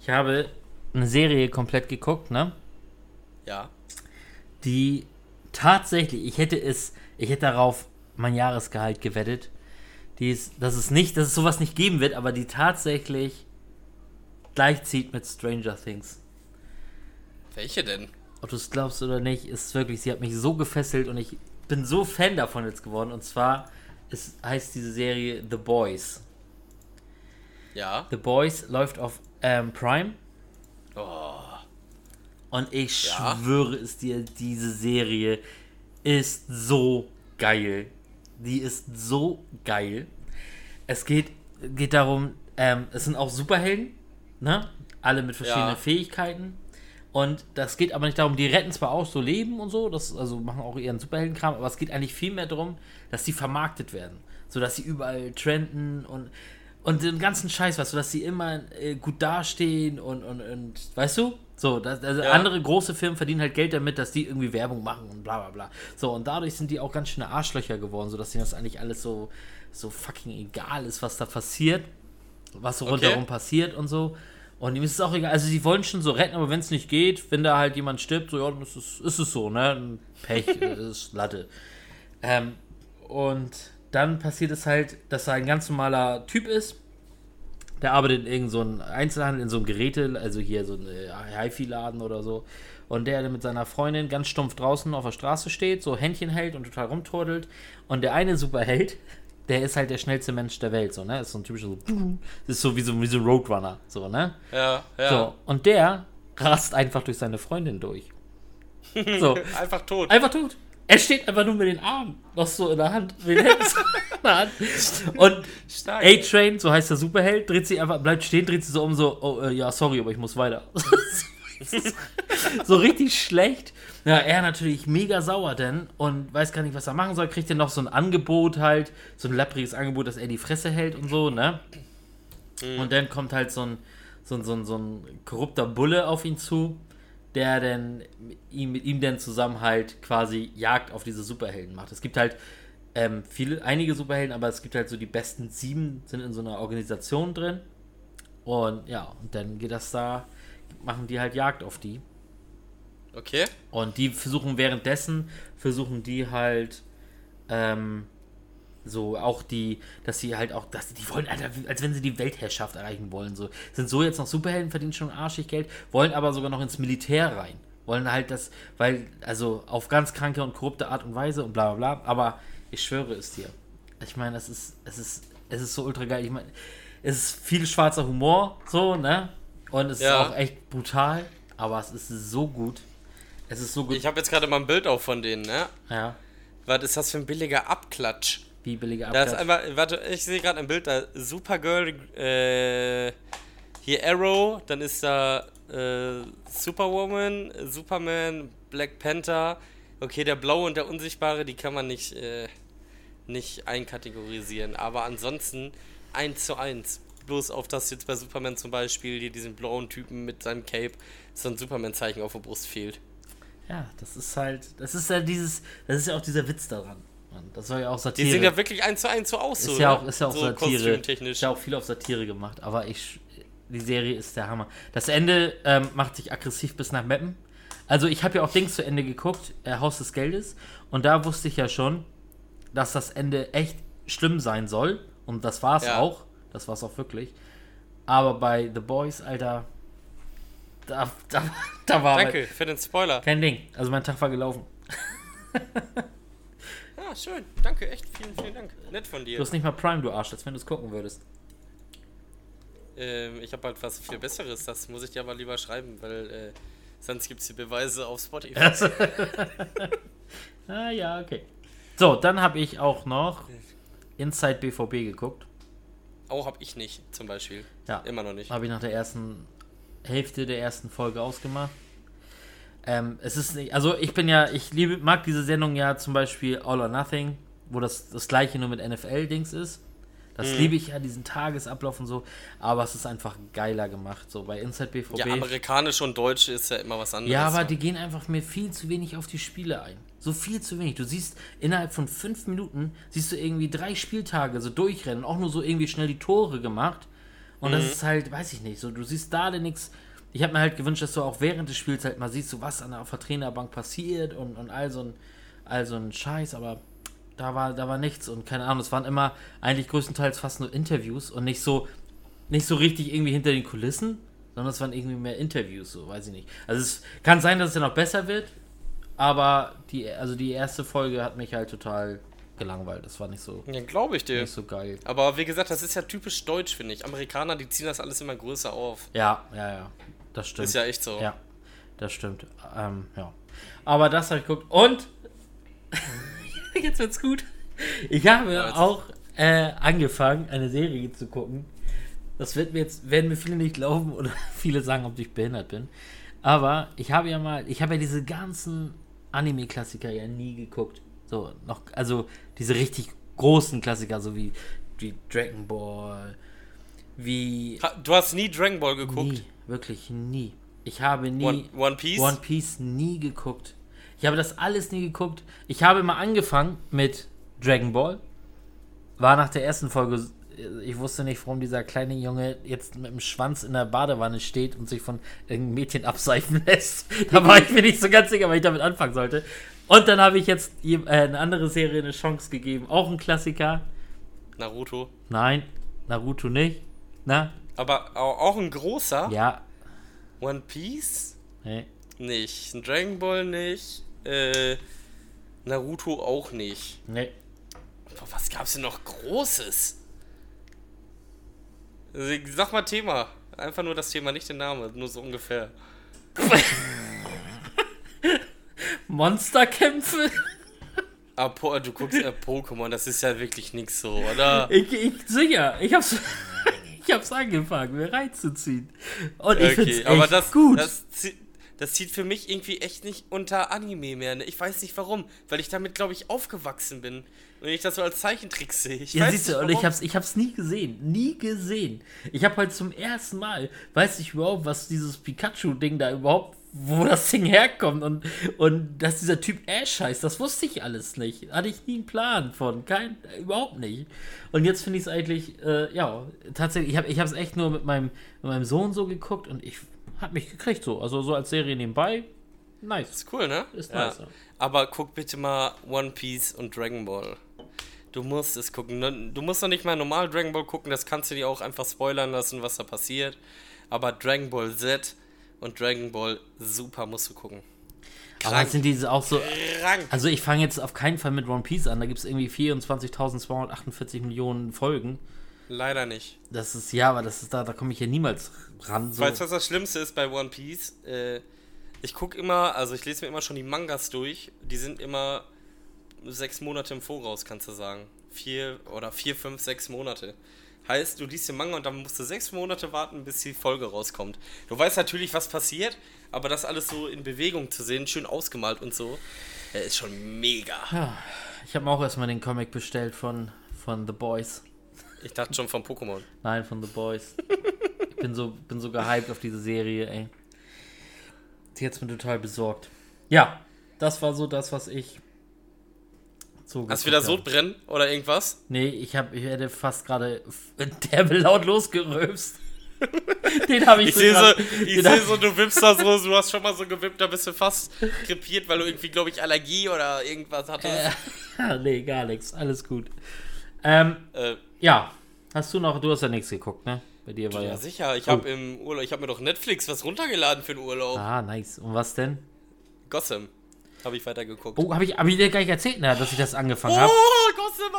Ich habe eine Serie komplett geguckt, ne? Ja. Die tatsächlich, ich hätte es, ich hätte darauf mein Jahresgehalt gewettet, die ist, dass es nicht, dass es sowas nicht geben wird, aber die tatsächlich gleichzieht mit Stranger Things. Welche denn? Ob du es glaubst oder nicht, ist wirklich, sie hat mich so gefesselt und ich bin so Fan davon jetzt geworden. Und zwar ist, heißt diese Serie The Boys. Ja. The Boys läuft auf ähm, Prime Oh. und ich Ja. schwöre es dir, diese Serie ist so geil. Die ist so geil. Es geht, geht darum, ähm, es sind auch Superhelden, ne? Alle mit verschiedenen Ja. Fähigkeiten. Und das geht aber nicht darum, die retten zwar auch so Leben und so, das, also machen auch ihren Superheldenkram, aber es geht eigentlich viel mehr darum, dass sie vermarktet werden. So dass sie überall trenden und, und den ganzen Scheiß, weißt du, dass sie immer äh, gut dastehen und, und, und weißt du? So, das, also Ja. andere große Firmen verdienen halt Geld damit, dass die irgendwie Werbung machen und bla bla bla. So, und dadurch sind die auch ganz schöne Arschlöcher geworden, sodass denen das eigentlich alles so, so fucking egal ist, was da passiert, was so Okay. rundherum passiert und so. Und ihm ist es auch egal, also die wollen schon so retten, aber wenn es nicht geht, wenn da halt jemand stirbt, so ja, dann ist es, ist es so, ne? Pech, [laughs] äh, ist Latte. Ähm, und dann passiert es halt, dass er ein ganz normaler Typ ist. Der arbeitet in irgendeinem so einem Einzelhandel, in so einem Geräte, also hier so ein äh, HiFi-Laden oder so. Und der mit seiner Freundin ganz stumpf draußen auf der Straße steht, so Händchen hält und total rumturdelt. Und der eine Superheld, der ist halt der schnellste Mensch der Welt, so, ne? Ist so ein typischer so, das ist so wie so, wie so ein Roadrunner, so, ne? Ja, ja. So, und der rast einfach durch seine Freundin durch. So, [laughs] Einfach tot. einfach tot. Er steht einfach nur mit den Armen noch so in der Hand. Mit den Händen so in der Hand. Und. A-Train, so heißt der Superheld, dreht sich einfach, bleibt stehen, dreht sich so um, so, oh, äh, ja, sorry, aber ich muss weiter. [laughs] [laughs] so richtig schlecht. Ja, er natürlich mega sauer denn und weiß gar nicht, was er machen soll. Kriegt er noch so ein Angebot halt, so ein lappriges Angebot, dass er die Fresse hält und so, ne? Und dann kommt halt so ein, so ein, so ein, so ein korrupter Bulle auf ihn zu, der dann ihm, mit ihm dann zusammen halt quasi Jagd auf diese Superhelden macht. Es gibt halt ähm, viele, einige Superhelden, aber es gibt halt so die besten sieben sind in so einer Organisation drin. Und ja, und dann geht das da, machen die halt Jagd auf die. Okay. Und die versuchen währenddessen, versuchen die halt, ähm, so auch die, dass sie halt auch, dass die wollen, Alter, als wenn sie die Weltherrschaft erreichen wollen. So sind so jetzt noch Superhelden, verdienen schon arschig Geld, wollen aber sogar noch ins Militär rein. Wollen halt das, weil, also auf ganz kranke und korrupte Art und Weise und bla bla bla. Aber ich schwöre es dir. Ich meine, es ist, es ist, es ist so ultra geil. Ich meine, es ist viel schwarzer Humor, so, ne? Und es Ja. ist auch echt brutal, aber es ist so gut. Es ist so gut. Ich habe jetzt gerade mal ein Bild auch von denen, ne? ja, Was ist das für ein billiger Abklatsch? wie billige Da ist Abklatsch. einfach, warte, ich sehe gerade ein Bild, da Supergirl, äh, hier Arrow, dann ist da äh, Superwoman, Superman, Black Panther. Okay, der Blaue und der Unsichtbare, die kann man nicht, äh, nicht einkategorisieren. Aber ansonsten eins zu eins. Bloß auf das jetzt bei Superman zum Beispiel, hier diesen blauen Typen mit seinem Cape, so ein Superman-Zeichen auf der Brust fehlt. Ja, das ist halt, das ist ja dieses, das ist ja auch dieser Witz daran. Mann. Das soll ja auch Die Satire. sehen ja wirklich eins zu eins so aus, so, ist ja ne? auch, ist ja auch so Satire. Ist ja auch viel auf Satire gemacht, aber ich, die Serie ist der Hammer. Das Ende ähm, macht sich aggressiv bis nach Meppen. Also ich habe ja auch Dings zu Ende geguckt, äh, Haus des Geldes, und da wusste ich ja schon, dass das Ende echt schlimm sein soll. Und das war es Ja. auch. Das war es auch wirklich. Aber bei The Boys, Alter, da, da, da war Danke für den Spoiler. kein Ding. Also mein Tag war gelaufen. Ah, schön. Danke, echt. Vielen, vielen Dank. Nett von Du dir. hast nicht mal Prime, du Arsch, als wenn du es gucken würdest. Ähm, ich habe halt was viel Besseres. Das muss ich dir aber lieber schreiben, weil äh, sonst gibt es die Beweise auf Spotify. [laughs] Ah ja, okay. So, dann habe ich auch noch Inside BVB geguckt. Auch habe ich nicht, zum Beispiel. Ja. Immer noch nicht. Habe ich nach der ersten Hälfte der ersten Folge ausgemacht. Ähm, es ist nicht, also ich bin ja, ich liebe, mag diese Sendung ja zum Beispiel All or Nothing, wo das das gleiche nur mit NFL-Dings ist. Das Mhm. liebe ich ja, diesen Tagesablauf und so, aber es ist einfach geiler gemacht. So bei Inside BVB. Ja, amerikanisch und deutsch ist ja immer was anderes. Ja, aber die gehen einfach mir viel zu wenig auf die Spiele ein. So viel zu wenig. Du siehst, innerhalb von fünf Minuten siehst du irgendwie drei Spieltage so durchrennen, auch nur so irgendwie schnell die Tore gemacht. Und das ist halt, weiß ich nicht, so du siehst da denn nichts. Ich habe mir halt gewünscht, dass du auch während des Spiels halt mal siehst, so was an der, auf der Trainerbank passiert und, und all so ein, all so ein Scheiß, aber da war, da war nichts und keine Ahnung, es waren immer eigentlich größtenteils fast nur Interviews und nicht so, nicht so richtig irgendwie hinter den Kulissen, sondern es waren irgendwie mehr Interviews, so weiß ich nicht. Also es kann sein, dass es ja noch besser wird, aber die, also die erste Folge hat mich halt total gelangweilt. Das war nicht so, Ja, glaube ich dir. nicht so geil. Aber wie gesagt, das ist ja typisch deutsch, finde ich. Amerikaner, die ziehen das alles immer größer auf. Ja, ja, ja. Das stimmt. Ist ja echt so. Ja, das stimmt. Ähm, ja. Aber das habe ich geguckt. Und [laughs] jetzt wird's gut. Ich habe Ja, auch äh, angefangen, eine Serie zu gucken. Das wird mir jetzt, werden mir viele nicht glauben [laughs] oder viele sagen, ob ich behindert bin. Aber ich habe ja mal, ich habe ja diese ganzen Anime-Klassiker ja nie geguckt. So, noch, also diese richtig großen Klassiker, so wie, wie Dragon Ball, wie Ha, Du hast nie Dragon Ball geguckt? Nie, wirklich nie. Ich habe nie One, One Piece? One Piece nie geguckt. Ich habe das alles nie geguckt. Ich habe mal angefangen mit Dragon Ball. War nach der ersten Folge, ich wusste nicht, warum dieser kleine Junge jetzt mit dem Schwanz in der Badewanne steht und sich von irgendeinem Mädchen abseifen [laughs] lässt. Da war ich mir nicht so ganz sicher, was ich damit anfangen sollte. Und dann habe ich jetzt je- äh, eine andere Serie eine Chance gegeben. Auch ein Klassiker. Naruto. Nein, Naruto nicht. Na? Aber au- auch ein großer? Ja. One Piece? Nee. Nicht. Dragon Ball nicht. Äh, Naruto auch nicht. Nee. Boah, was gab's denn noch Großes? Sag mal Thema. Einfach nur das Thema, nicht den Namen, nur so ungefähr. [laughs] Monsterkämpfe? Ah, po du guckst ja Pokémon, das ist ja wirklich nix so, oder? Ich, ich sicher, ich hab's, [laughs] ich hab's angefangen, mir reinzuziehen. Und ich find's echt aber das, gut. Das, das zieht für mich irgendwie echt nicht unter Anime mehr. Ne? Ich weiß nicht warum, weil ich damit, glaube ich, aufgewachsen bin. Und ich das so als Zeichentrick sehe. Ich ja, siehst du, und ich hab's, ich hab's nie gesehen. Nie gesehen. Ich hab halt zum ersten Mal, weiß ich überhaupt, was dieses Pikachu-Ding da überhaupt, wo das Ding herkommt und, und dass dieser Typ Ash heißt, das wusste ich alles nicht. Hatte ich nie einen Plan von. Kein, überhaupt nicht. Und jetzt finde ich es eigentlich, äh, ja, tatsächlich, ich habe ich hab's echt nur mit meinem, mit meinem Sohn so geguckt und ich hab mich gekriegt so. Also so als Serie nebenbei. Nice. Ist cool, ne? Ist nice, ja. Aber guck bitte mal One Piece und Dragon Ball. Du musst es gucken. Du musst doch nicht mal normal Dragon Ball gucken, das kannst du dir auch einfach spoilern lassen, was da passiert. Aber Dragon Ball Z und Dragon Ball Super musst du gucken. Aber sind diese auch so, Krank. Also ich fange jetzt auf keinen Fall mit One Piece an. Da gibt es irgendwie 24.248 Millionen Folgen. Leider nicht. Das ist, ja, aber das ist da, da komme ich ja niemals ran. So. Weißt du, was das Schlimmste ist bei One Piece? Äh, ich gucke immer, also ich lese mir immer schon die Mangas durch. Die sind immer sechs Monate im Voraus, kannst du sagen. Vier oder vier, fünf, sechs Monate. Heißt, du liest den Manga und dann musst du sechs Monate warten, bis die Folge rauskommt. Du weißt natürlich, was passiert, aber das alles so in Bewegung zu sehen, schön ausgemalt und so, äh, ist schon mega. Ja, ich habe auch erstmal den Comic bestellt von, von The Boys. Ich dachte schon von Pokémon. Nein, von The Boys. ich bin so, bin so gehypt auf diese Serie, ey. Hat's mir total besorgt. Ja, das war so das, was ich so Hast du wieder. Sodbrennen oder irgendwas? Nee, ich hab, ich hätte fast gerade derbe laut losgerülpst. [laughs] Den habe ich, Ich sehe so, grad- ich seh hab- so, du wippst da so, du hast schon mal so gewippt, da bist du fast krepiert, weil du irgendwie, glaube ich, Allergie oder irgendwas hattest. Ja, [laughs] nee, gar nichts. Alles gut. Ähm, Äh, ja. Hast du noch, du hast ja nichts geguckt, ne? Bei dir war ja. ja, sicher, ich Oh. habe im Urlaub, ich habe mir doch Netflix was runtergeladen für den Urlaub. Ah, nice. Und was denn? Gotham habe ich weitergeguckt. Oh, habe ich, hab ich dir gar nicht erzählt, ne, dass ich das angefangen habe? Oh,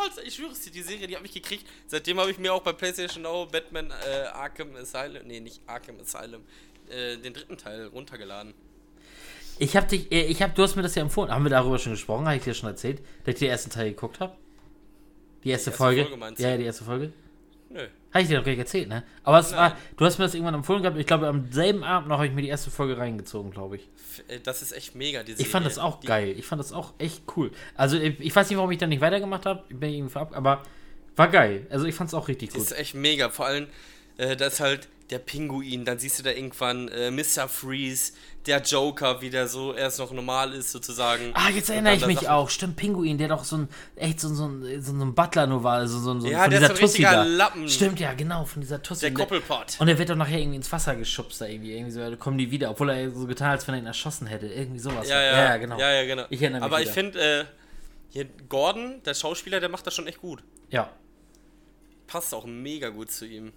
Alter, ich schwöre es dir, die Serie, die habe ich gekriegt. Seitdem habe ich mir auch bei PlayStation Now Batman äh, Arkham Asylum, nee, nicht Arkham Asylum, äh, den dritten Teil runtergeladen. Ich habe dich, äh, ich habe, du hast mir das ja empfohlen. Haben wir darüber schon gesprochen? Habe ich dir schon erzählt, dass ich den ersten Teil geguckt habe? Die erste, erste Folge? Folge ja, die erste Folge. Nö. Habe ich dir doch gar nicht erzählt, ne? Aber es war, du hast mir das irgendwann empfohlen gehabt. Ich glaube, am selben Abend noch habe ich mir die erste Folge reingezogen, glaube ich. Äh, Das ist echt mega, die Ich fand das auch die, geil. Ich fand das auch echt cool. Also ich, ich weiß nicht, warum ich dann nicht weitergemacht habe. Ich bin irgendwie verab, aber war geil. Also ich fand es auch richtig Die gut. ist echt mega. Vor allem, äh, da ist halt der Pinguin, dann siehst du da irgendwann äh, Mr. Freeze, der Joker, wie der so erst noch normal ist, sozusagen. Ah, jetzt erinnere ich mich Sachen- auch. Stimmt, Pinguin, der doch so ein, echt so, so, ein, so ein Butler nur war. Also so, so Ja, von der dieser ist so ein Tussi richtiger da. Lappen. Stimmt, ja, genau, von dieser Tussi. Der Koppelpott. Und er wird doch nachher irgendwie ins Wasser geschubst da irgendwie. irgendwie so, da kommen die wieder, obwohl er so getan hat, als wenn er ihn erschossen hätte. Irgendwie sowas. Ja, ja, ja, genau. Ja, ja, genau. Ich erinnere mich Aber ich wieder. finde, äh, hier Gordon, der Schauspieler, der macht das schon echt gut. Ja. Passt auch mega gut zu ihm.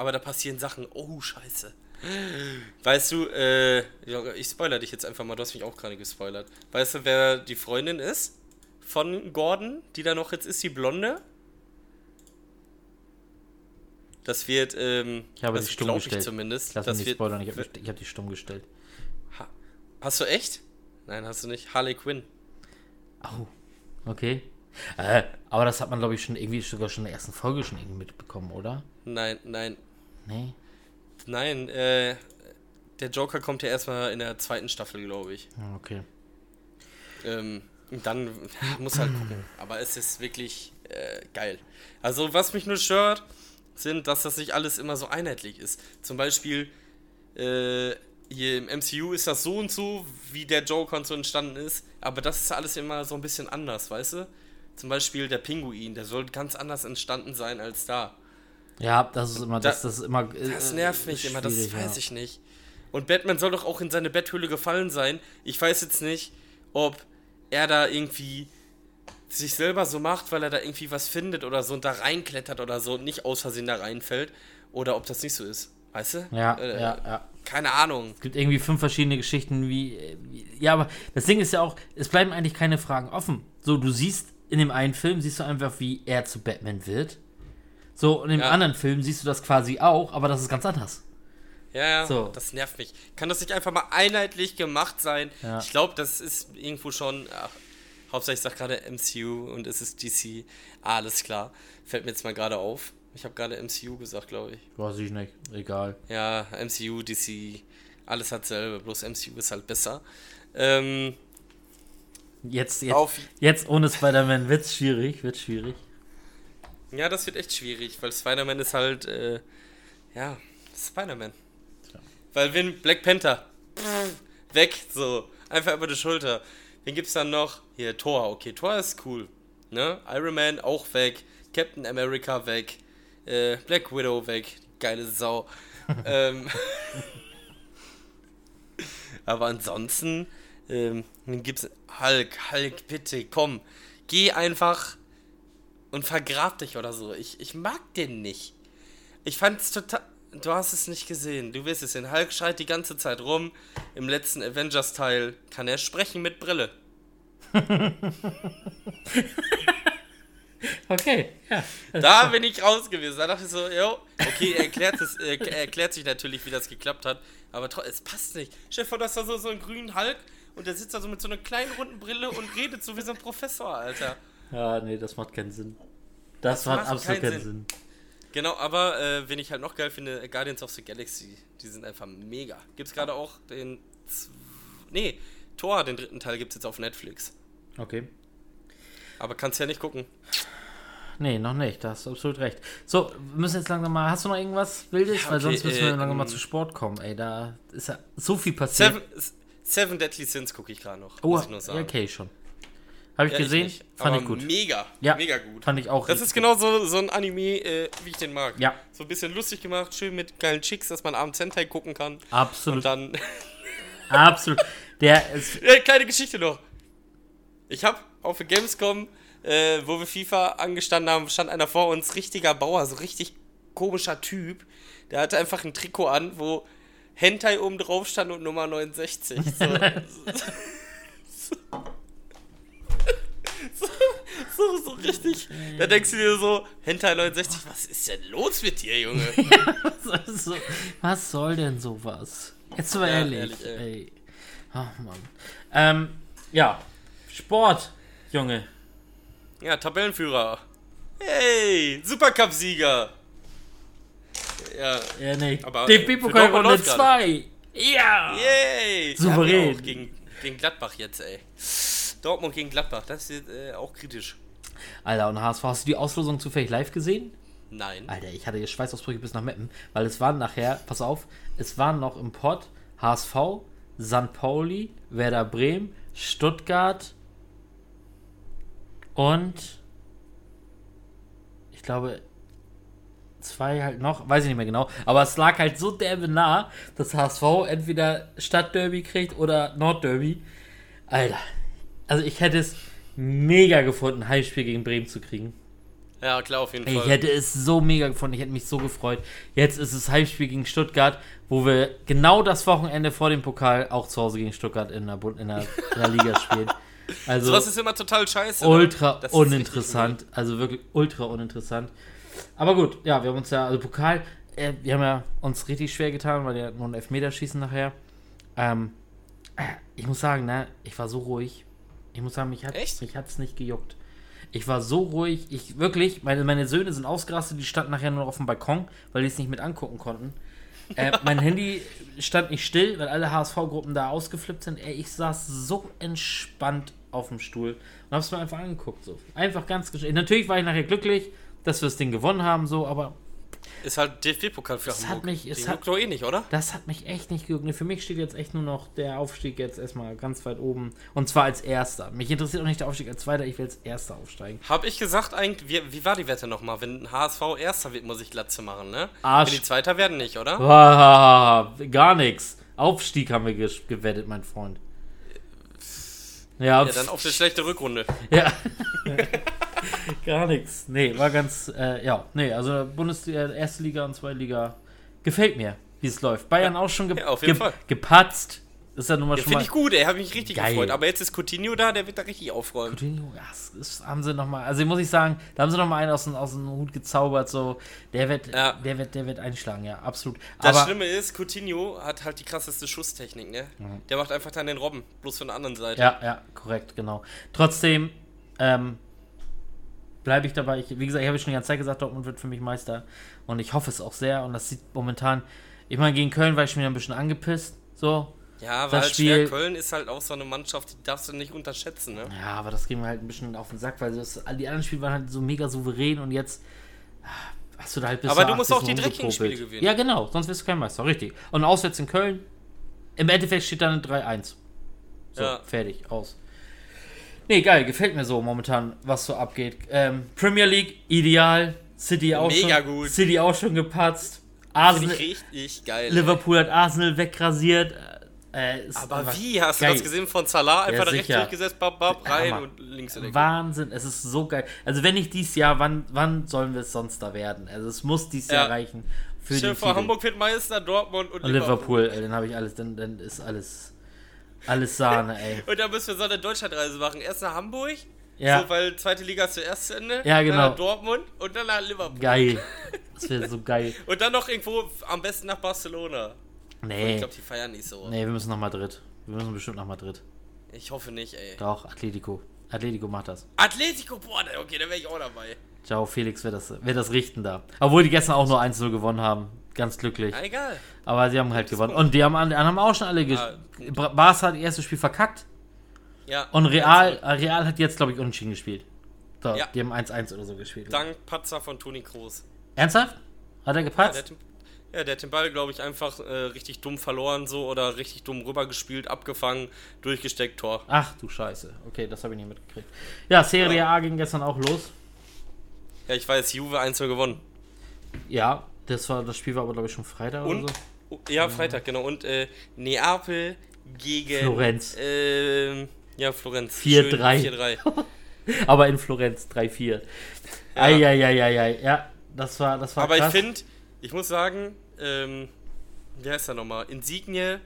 Aber da passieren Sachen, oh, scheiße. Weißt du, äh, ich spoiler dich jetzt einfach mal, du hast mich auch gerade gespoilert. Weißt du, wer die Freundin ist von Gordon, die da noch jetzt ist, die Blonde? Das wird, ähm, Ich habe das die stumm glaub gestellt. ich zumindest. Lass mich das nicht wird, spoilern, ich habe hab die stumm gestellt. ha, hast du echt? Nein, hast du nicht. Harley Quinn. Au. Okay. Äh, aber das hat man, glaube ich, schon irgendwie sogar schon in der ersten Folge schon irgendwie mitbekommen, oder? Nein, nein, Nee. nein, äh, der Joker kommt ja erstmal in der zweiten Staffel, glaube ich. Ah, Okay. Ähm, dann muss halt gucken. Aber es ist wirklich äh, geil. Also, was mich nur stört, sind, dass das nicht alles immer so einheitlich ist. Zum Beispiel, äh, hier im MCU ist das so und so, wie der Joker und so entstanden ist. Aber das ist alles immer so ein bisschen anders, weißt du? Zum Beispiel der Pinguin, der soll ganz anders entstanden sein als da. Ja, das ist immer, Da- das, das ist immer. äh, Das nervt mich immer, das weiß ja. ich nicht. Und Batman soll doch auch in seine Betthöhle gefallen sein. Ich weiß jetzt nicht, ob er da irgendwie sich selber so macht, weil er da irgendwie was findet oder so und da reinklettert oder so und nicht aus Versehen da reinfällt. Oder ob das nicht so ist. Weißt du? Ja, Äh, ja, ja. Keine Ahnung. Es gibt irgendwie fünf verschiedene Geschichten, wie, wie. Ja, aber das Ding ist ja auch, es bleiben eigentlich keine Fragen offen. So, du siehst in dem einen Film siehst du einfach, wie er zu Batman wird. So, und im Ja. anderen Film siehst du das quasi auch, aber das ist ganz anders. Ja, ja, So. das nervt mich. Kann das nicht einfach mal einheitlich gemacht sein? Ja. Ich glaube, das ist irgendwo schon. Ach, Hauptsache, ich sag gerade MCU und es ist DC. Alles klar. Fällt mir jetzt mal gerade auf. Ich habe gerade MCU gesagt, glaube ich. Weiß ich nicht, egal. Ja, MCU, DC, alles hat selber, bloß MCU ist halt besser. Ähm, Jetzt, jetzt, auf, jetzt ohne Spider-Man wird's schwierig, wird schwierig. Ja, das wird echt schwierig, weil Spider-Man ist halt, äh, ja, Spider-Man. Tja. Weil wenn Black Panther, pff, weg, so, einfach über die Schulter. Wen gibt's dann noch? Hier, Thor, okay, Thor ist cool, ne? Iron Man auch weg, Captain America weg, äh, Black Widow weg, geile Sau. [laughs] ähm, aber ansonsten ähm, gibt's Hulk, Hulk, bitte, komm, geh einfach und vergrab dich oder so. Ich, ich mag den nicht. Ich fand's total. Du hast es nicht gesehen. Du wirst es sehen. Hulk schreit die ganze Zeit rum. Im letzten Avengers-Teil kann er sprechen mit Brille. [laughs] Okay, ja. Da bin ich raus gewesen. Da dachte ich so, jo, okay, er erklärt, es, äh, er erklärt sich natürlich, wie das geklappt hat. Aber es passt nicht. Stell dir vor, dass da so, so einen grünen Hulk und der sitzt da so mit so einer kleinen runden Brille und redet so wie so ein Professor, Alter. Ja, nee, das macht keinen Sinn. Das, Das macht absolut keinen keinen Sinn. Genau, aber äh, wen ich halt noch geil finde, äh, Guardians of the Galaxy. Die sind einfach mega. Gibt's gerade auch den. Nee, Thor, den dritten Teil gibt's jetzt auf Netflix. Okay. Aber kannst ja nicht gucken. Nee, noch nicht, da hast du absolut recht. So, wir müssen jetzt langsam mal. Hast du noch irgendwas Wildes? Ja, Weil okay, sonst müssen wir äh, langsam mal ähm, zu Sport kommen, ey. Da ist ja so viel passiert. Seven, Seven Deadly Sins gucke ich gerade noch. oh, muss ich nur sagen. ja, okay, schon. Habe ich Ja, gesehen, nicht. fand Aber ich gut. Mega, Ja, mega gut. Fand ich auch Das ist genau so, so ein Anime, äh, wie ich den mag. Ja. So ein bisschen lustig gemacht, schön mit geilen Chicks, dass man abends Hentai gucken kann. Absolut, Und dann. [laughs] absolut. Der ist. Ja, kleine Geschichte noch. Ich habe auf der Gamescom, äh, wo wir FIFA angestanden haben, stand einer vor uns, richtiger Bauer, so richtig komischer Typ. Der hatte einfach ein Trikot an, wo Hentai oben drauf stand und Nummer 69. So, [laughs] [laughs] [laughs] so, so, richtig. Da denkst du dir so, Hentai 69, was ist denn los mit dir, Junge? [laughs] Was, so, was soll denn sowas? Jetzt mal Ja, ehrlich. ehrlich, ey. Ach, Mann. Ähm, ja. Sport, Junge. Ja, Tabellenführer. Hey, Supercup-Sieger. Ja, Ja, nee. Aber, DFB-Pokal Runde läuft gerade. 2. Ja. yay. Souverän. Ja, gegen, gegen Gladbach jetzt, ey. Dortmund gegen Gladbach, das ist äh, auch kritisch. Alter, und HSV, hast du die Auslosung zufällig live gesehen? Nein. Alter, ich hatte hier Schweißausbrüche bis nach Meppen, weil es waren nachher, pass auf, es waren noch im Pott HSV, St. Pauli, Werder Bremen, Stuttgart und ich glaube zwei halt noch, weiß ich nicht mehr genau, aber es lag halt so derbe nah, dass HSV entweder Stadtderby kriegt oder Nordderby. Alter, also ich hätte es mega gefunden, ein Heimspiel gegen Bremen zu kriegen. Ja, klar, auf jeden Ey, Fall. Ich hätte es so mega gefunden, ich hätte mich so gefreut. Jetzt ist es Heimspiel gegen Stuttgart, wo wir genau das Wochenende vor dem Pokal auch zu Hause gegen Stuttgart in der, in der, in der Liga spielen. Also Sowas ist immer total scheiße. ne? ultra uninteressant, also wirklich ultra uninteressant. Aber gut, ja, wir haben uns ja, also Pokal, äh, wir haben ja uns richtig schwer getan, weil ja nur ein Elfmeterschießen nachher. Ähm, äh, ich muss sagen, ne, ich war so ruhig. Ich muss sagen, mich hat Echt? mich hat's nicht gejuckt. Ich war so ruhig, ich wirklich, meine, meine Söhne sind ausgerastet, die standen nachher nur auf dem Balkon, weil die es nicht mit angucken konnten. Äh, [laughs] mein Handy stand nicht still, weil alle HSV-Gruppen da ausgeflippt sind. Ey, ich saß so entspannt auf dem Stuhl und hab's mir einfach angeguckt. So. Einfach ganz Natürlich war ich nachher glücklich, dass wir das Ding gewonnen haben, so, aber Ist halt DFB-Pokal für Es Hamburg. hat mich- es Den hat- eh nicht, oder? das hat mich echt nicht gejuckt. Für mich steht jetzt echt nur noch der Aufstieg jetzt erstmal ganz weit oben. Und zwar als Erster. Mich interessiert auch nicht der Aufstieg als Zweiter, ich will als Erster aufsteigen. Hab ich gesagt eigentlich, wie, wie war die Wette nochmal? Wenn HSV Erster wird, muss ich Glatze machen, ne? Arsch. Wenn die Zweiter werden nicht, oder? Ah, gar nichts. Aufstieg haben wir gewettet, mein Freund. Ja, Ja, dann auf eine schlechte Rückrunde. [laughs] Ja. [laughs] Gar nichts. Nee, war ganz, äh, ja, nee, also Bundesliga, erste Liga und zweite Liga gefällt mir, wie es läuft. Bayern auch schon ge Ja, auf jeden ge Fall. gepatzt. Das ist ja nun mal Ja, schon. Finde ich gut, ey, habe mich richtig Geil. gefreut. Aber jetzt ist Coutinho da, der wird da richtig aufräumen. Coutinho, ja, das ist, haben sie noch mal, also muss ich sagen, da haben sie noch mal einen aus dem, aus dem Hut gezaubert, so, der wird, Ja. der wird, der wird einschlagen, ja, absolut. Das Aber Schlimme ist, Coutinho hat halt die krasseste Schusstechnik, ne? Der macht einfach dann den Robben, bloß von der anderen Seite. Ja, ja, korrekt, genau. Trotzdem ähm, bleibe ich dabei. Ich, wie gesagt, ich habe schon die ganze Zeit gesagt, Dortmund wird für mich Meister. Und ich hoffe es auch sehr. Und das sieht momentan. Ich meine, gegen Köln war ich schon wieder ein bisschen angepisst. So. Ja, Das weil halt Spiel- Köln ist halt auch so eine Mannschaft, die darfst du nicht unterschätzen, ne? Ja, aber das ging mir halt ein bisschen auf den Sack, weil das, die anderen Spiele waren halt so mega souverän und jetzt ah, hast du da halt bis Aber du musst 80. auch die dreckigen. Spiele gewinnen. Ja, genau, sonst wirst du kein Meister, richtig. Und auswärts in Köln, im Endeffekt steht dann 3-1. So, Ja. fertig, aus. Nee, geil, gefällt mir so momentan, was so abgeht. Ähm, Premier League, ideal. City auch Mega schon, gut. City auch schon gepatzt. Arsenal, ich richtig geil. Liverpool hat Arsenal wegrasiert. Äh, Aber wie? Hast geil. du das gesehen von Salah? Einfach da rechts durchgesetzt, bab, bab, Ja, rein Mann. und links in. Wahnsinn, es ist so geil. Also wenn nicht dieses Jahr, wann, wann sollen wir es sonst da werden? Also es muss dieses Ja. Jahr reichen für dir vor. Hamburg wird Meister, Dortmund und, und Liverpool, ey, dann habe ich alles, dann, dann ist alles, alles Sahne, ey. [laughs] Und dann müssen wir so eine Deutschlandreise machen. Erst nach Hamburg, Ja. so, weil zweite Liga ist zuerst zu Ende. Ja, genau. Dann nach Dortmund und dann nach Liverpool. Geil. [laughs] Das wäre so geil. Und dann noch irgendwo am besten nach Barcelona. Ich Nee, glaube, die feiern nicht so. nee, wir müssen nach Madrid. Wir müssen bestimmt nach Madrid. Ich hoffe nicht, ey. Doch, Atletico. Atletico macht das. Atletico, boah, okay, da wäre ich auch dabei. Ciao, Felix wird das, wird das richten da. Obwohl die gestern auch nur 1-0 gewonnen haben. Ganz glücklich. Na, egal. Aber sie haben halt gewonnen. gut. Und die haben, die anderen haben auch schon alle Ah, gespielt. Barca hat das erste Spiel verkackt. Ja. Und Real, äh, Real hat jetzt, glaube ich, unentschieden gespielt. So, Ja. Die haben 1-1 oder so gespielt. Dank Patzer von Toni Kroos. Ernsthaft? Hat er Ja, gepatzt? den- ja, der hat den Ball, glaube ich, einfach äh, richtig dumm verloren, so oder richtig dumm rübergespielt, abgefangen, durchgesteckt, Tor. Ach du Scheiße. Okay, das habe ich nicht mitgekriegt. Ja, Serie A ging gestern auch los. Ja, ich weiß, Juve 1 gewonnen. Ja, das war das Spiel war aber glaube ich schon Freitag Und? oder so. Oh, Ja, Freitag, genau. Und äh, Neapel gegen. Florenz. Ähm, ja, Florenz. 4-3. Schön, 4-3. [laughs] Aber in Florenz 3-4. Eieieiei. Ja, das war das war Aber krass. ich finde, ich muss sagen, ähm, wie heißt er nochmal? Insigne,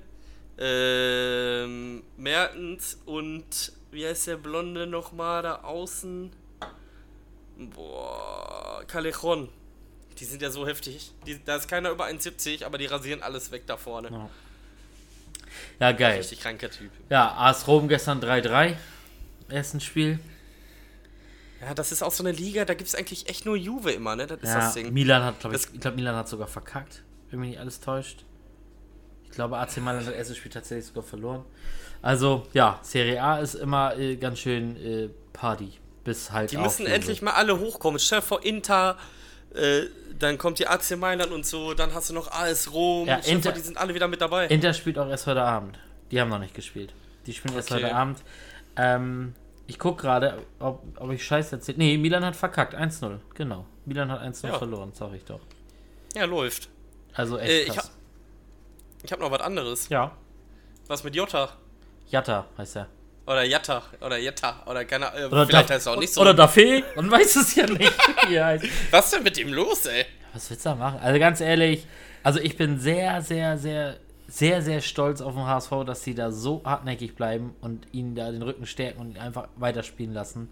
ähm, Mertens und wie heißt der Blonde nochmal da außen? Boah, Callejon. Die sind ja so heftig. Die, da ist keiner über 1,70, aber die rasieren alles weg da vorne. Ja. ja, geil. Richtig kranker Typ. Ja, AS Rom gestern 3-3. Ersten Spiel. Ja, das ist auch so eine Liga, da gibt es eigentlich echt nur Juve immer, ne? Das ist Ja, das Ding. Milan hat, glaube ich, ich glaube, Milan hat sogar verkackt, wenn mich nicht alles täuscht. Ich glaube, AC Mailand hat das erste Spiel tatsächlich sogar verloren. Also, ja, Serie A ist immer äh, ganz schön äh, Party. Bis halt Die müssen endlich mal alle hochkommen. Stell dir vor, Inter, äh, dann kommt die AC Mailand und so, dann hast du noch AS Rom. Ja, Inter- vor, die sind alle wieder mit dabei. Inter spielt auch erst heute Abend. Die haben noch nicht gespielt. Die spielen erst Okay. heute Abend. Ähm, ich gucke gerade, ob, ob ich Scheiße erzähle. Nee, Milan hat verkackt. 1-0. Genau. Milan hat 1-0 Ja. verloren, sag ich doch. ja, läuft. Also echt Äh, ich krass. hab- Ich habe noch was anderes. ja. Was mit Jota? Jatta heißt er. Oder Jatta. Oder Jetta. Oder keine Ahnung. Oder Vielleicht Daf- heißt er auch nicht so. Oder Daffé? Man weiß es ja nicht. wie er heißt. [laughs] Was ist denn mit dem los, ey? Was willst du da machen? Also ganz ehrlich, also ich bin sehr, sehr, sehr, sehr, sehr stolz auf den HSV, dass sie da so hartnäckig bleiben und ihnen da den Rücken stärken und ihn einfach weiterspielen lassen.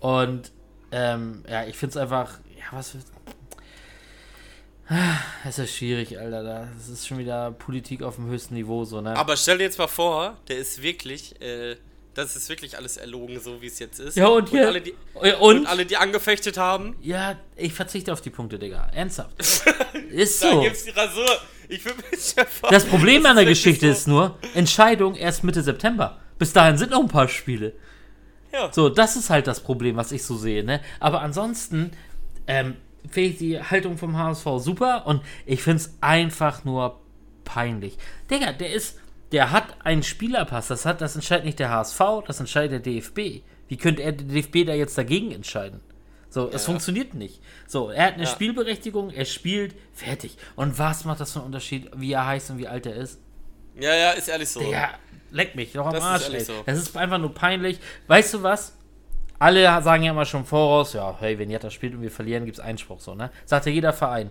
Und ähm, ja, ich finde es einfach, ja, was für. Es ist schwierig, Alter. Das ist schon wieder Politik auf dem höchsten Niveau, so, ne? Aber stell dir jetzt mal vor, der ist wirklich, äh, das ist wirklich alles erlogen, so wie es jetzt ist. Ja, und hier- alle, die, und, und alle, die angefechtet haben, ja, ich verzichte auf die Punkte, Digga. Ernsthaft. [laughs] ist da so. gibt's die Rasur. Ich mich einfach. Das Problem Das an der Geschichte so. ist nur, Entscheidung erst Mitte September. Bis dahin sind noch ein paar Spiele. Ja. So, das ist halt das Problem, was ich so sehe, ne? Aber ansonsten, ähm, finde ich die Haltung vom HSV super und ich finde es einfach nur peinlich. Digga, der ist, der hat einen Spielerpass, das hat, das entscheidet nicht der HSV, das entscheidet der DFB. Wie könnte er der DFB da jetzt dagegen entscheiden? So, es Ja. funktioniert nicht. So, er hat eine Ja. Spielberechtigung, er spielt, fertig. Und was macht das für einen Unterschied, wie er heißt und wie alt er ist? Ja, ja, ist ehrlich so. Digga, leck mich, doch am Das ist Arsch, ey. so. Das ist einfach nur peinlich. Weißt du was? Alle sagen ja immer schon voraus, ja, hey, wenn Jatta spielt und wir verlieren, gibt es Einspruch so, ne? Sagt ja jeder Verein.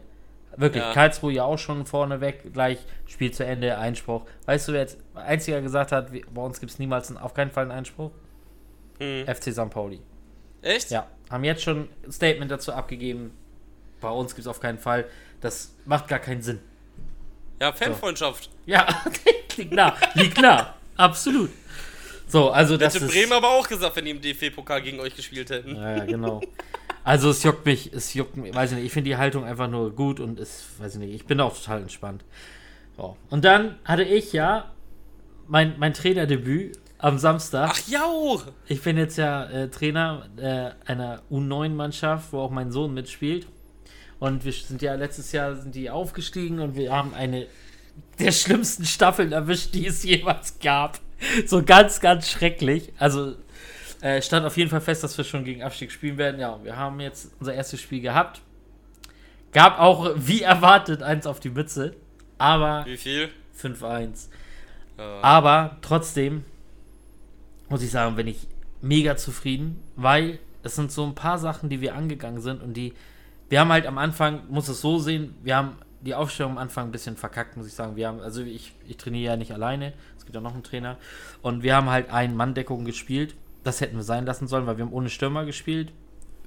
Wirklich, Ja. Karlsruhe ja auch schon vorneweg, gleich Spiel zu Ende, Einspruch. Weißt du, wer jetzt einziger gesagt hat, bei uns gibt es niemals einen, auf keinen Fall einen Einspruch? Hm. FC St. Pauli. Echt? Ja, haben jetzt schon ein Statement dazu abgegeben. Bei uns gibt es auf keinen Fall. Das macht gar keinen Sinn. Ja, Fanfreundschaft. Ja, [laughs] liegt nah, liegt nah. Absolut. So, also das Hätte. Bremen aber auch gesagt, wenn die im DFB-Pokal gegen euch gespielt hätten. Ja, ja, genau. Also es juckt mich, es juckt mich, weiß ich nicht, ich finde die Haltung einfach nur gut und es, weiß ich nicht, ich bin auch total entspannt. So. Und dann hatte ich ja mein, mein Trainerdebüt am Samstag. Ach ja! Ich bin jetzt ja äh, Trainer äh, einer U9-Mannschaft, wo auch mein Sohn mitspielt. Und wir sind ja letztes Jahr sind die aufgestiegen und wir haben eine der schlimmsten Staffeln erwischt, die es jemals gab. So ganz, ganz schrecklich. Also äh, stand auf jeden Fall fest, dass wir schon gegen Abstieg spielen werden. Ja, wir haben jetzt unser erstes Spiel gehabt. Gab auch, wie erwartet, eins auf die Mütze. Aber Wie viel? 5-1. Ja. Aber trotzdem muss ich sagen, bin ich mega zufrieden, weil es sind so ein paar Sachen, die wir angegangen sind und die, wir haben halt am Anfang, muss es so sehen, wir haben die Aufstellung am Anfang ein bisschen verkackt, muss ich sagen. Wir haben, also ich, ich trainiere ja nicht alleine, es gibt ja noch einen Trainer und wir haben halt ein Mann-Deckung gespielt. Das hätten wir sein lassen sollen, weil wir haben ohne Stürmer gespielt,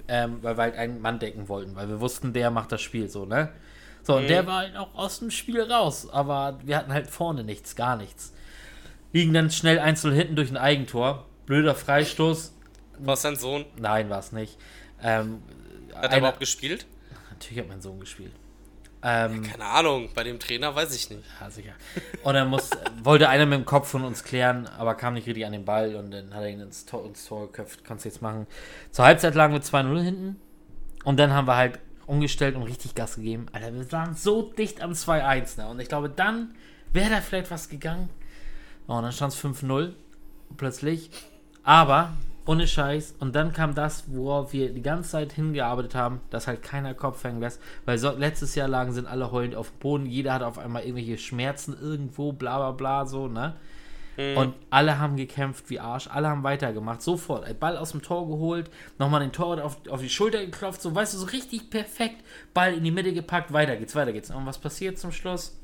ähm, weil wir halt einen Mann decken wollten, weil wir wussten, der macht das Spiel so, ne? So, und Mhm. der war halt auch aus dem Spiel raus, aber wir hatten halt vorne nichts, gar nichts. Liegen dann schnell einzeln hinten durch ein Eigentor. Blöder Freistoß. Was dein Sohn? Nein, war es nicht. Ähm, Hat er einer- überhaupt gespielt? Natürlich hat mein Sohn gespielt. Ähm, Keine Ahnung, bei dem Trainer weiß ich nicht. ja, sicher. Und dann muss, wollte einer mit dem Kopf von uns klären, aber kam nicht richtig an den Ball und dann hat er ihn ins Tor, ins Tor geköpft. Kannst du jetzt machen. Zur Halbzeit lagen wir 2-0 hinten. Und dann haben wir halt umgestellt und richtig Gas gegeben. Alter, wir waren so dicht am 2-1. Ne? Und ich glaube, dann wäre da vielleicht was gegangen. Oh, und dann stand es 5-0 plötzlich. Aber ohne Scheiß. Und dann kam das, worauf wir die ganze Zeit hingearbeitet haben, dass halt keiner Kopf hängen lässt. Weil so, letztes Jahr lagen sind alle heulend auf dem Boden. Jeder hat auf einmal irgendwelche Schmerzen irgendwo, bla bla bla, so, ne? Und alle haben gekämpft wie Arsch, alle haben weitergemacht, sofort. Ein Ball aus dem Tor geholt, nochmal den Torwart auf, auf die Schulter geklopft, so weißt du, so richtig perfekt. Ball in die Mitte gepackt, weiter geht's, weiter geht's. Und was passiert zum Schluss?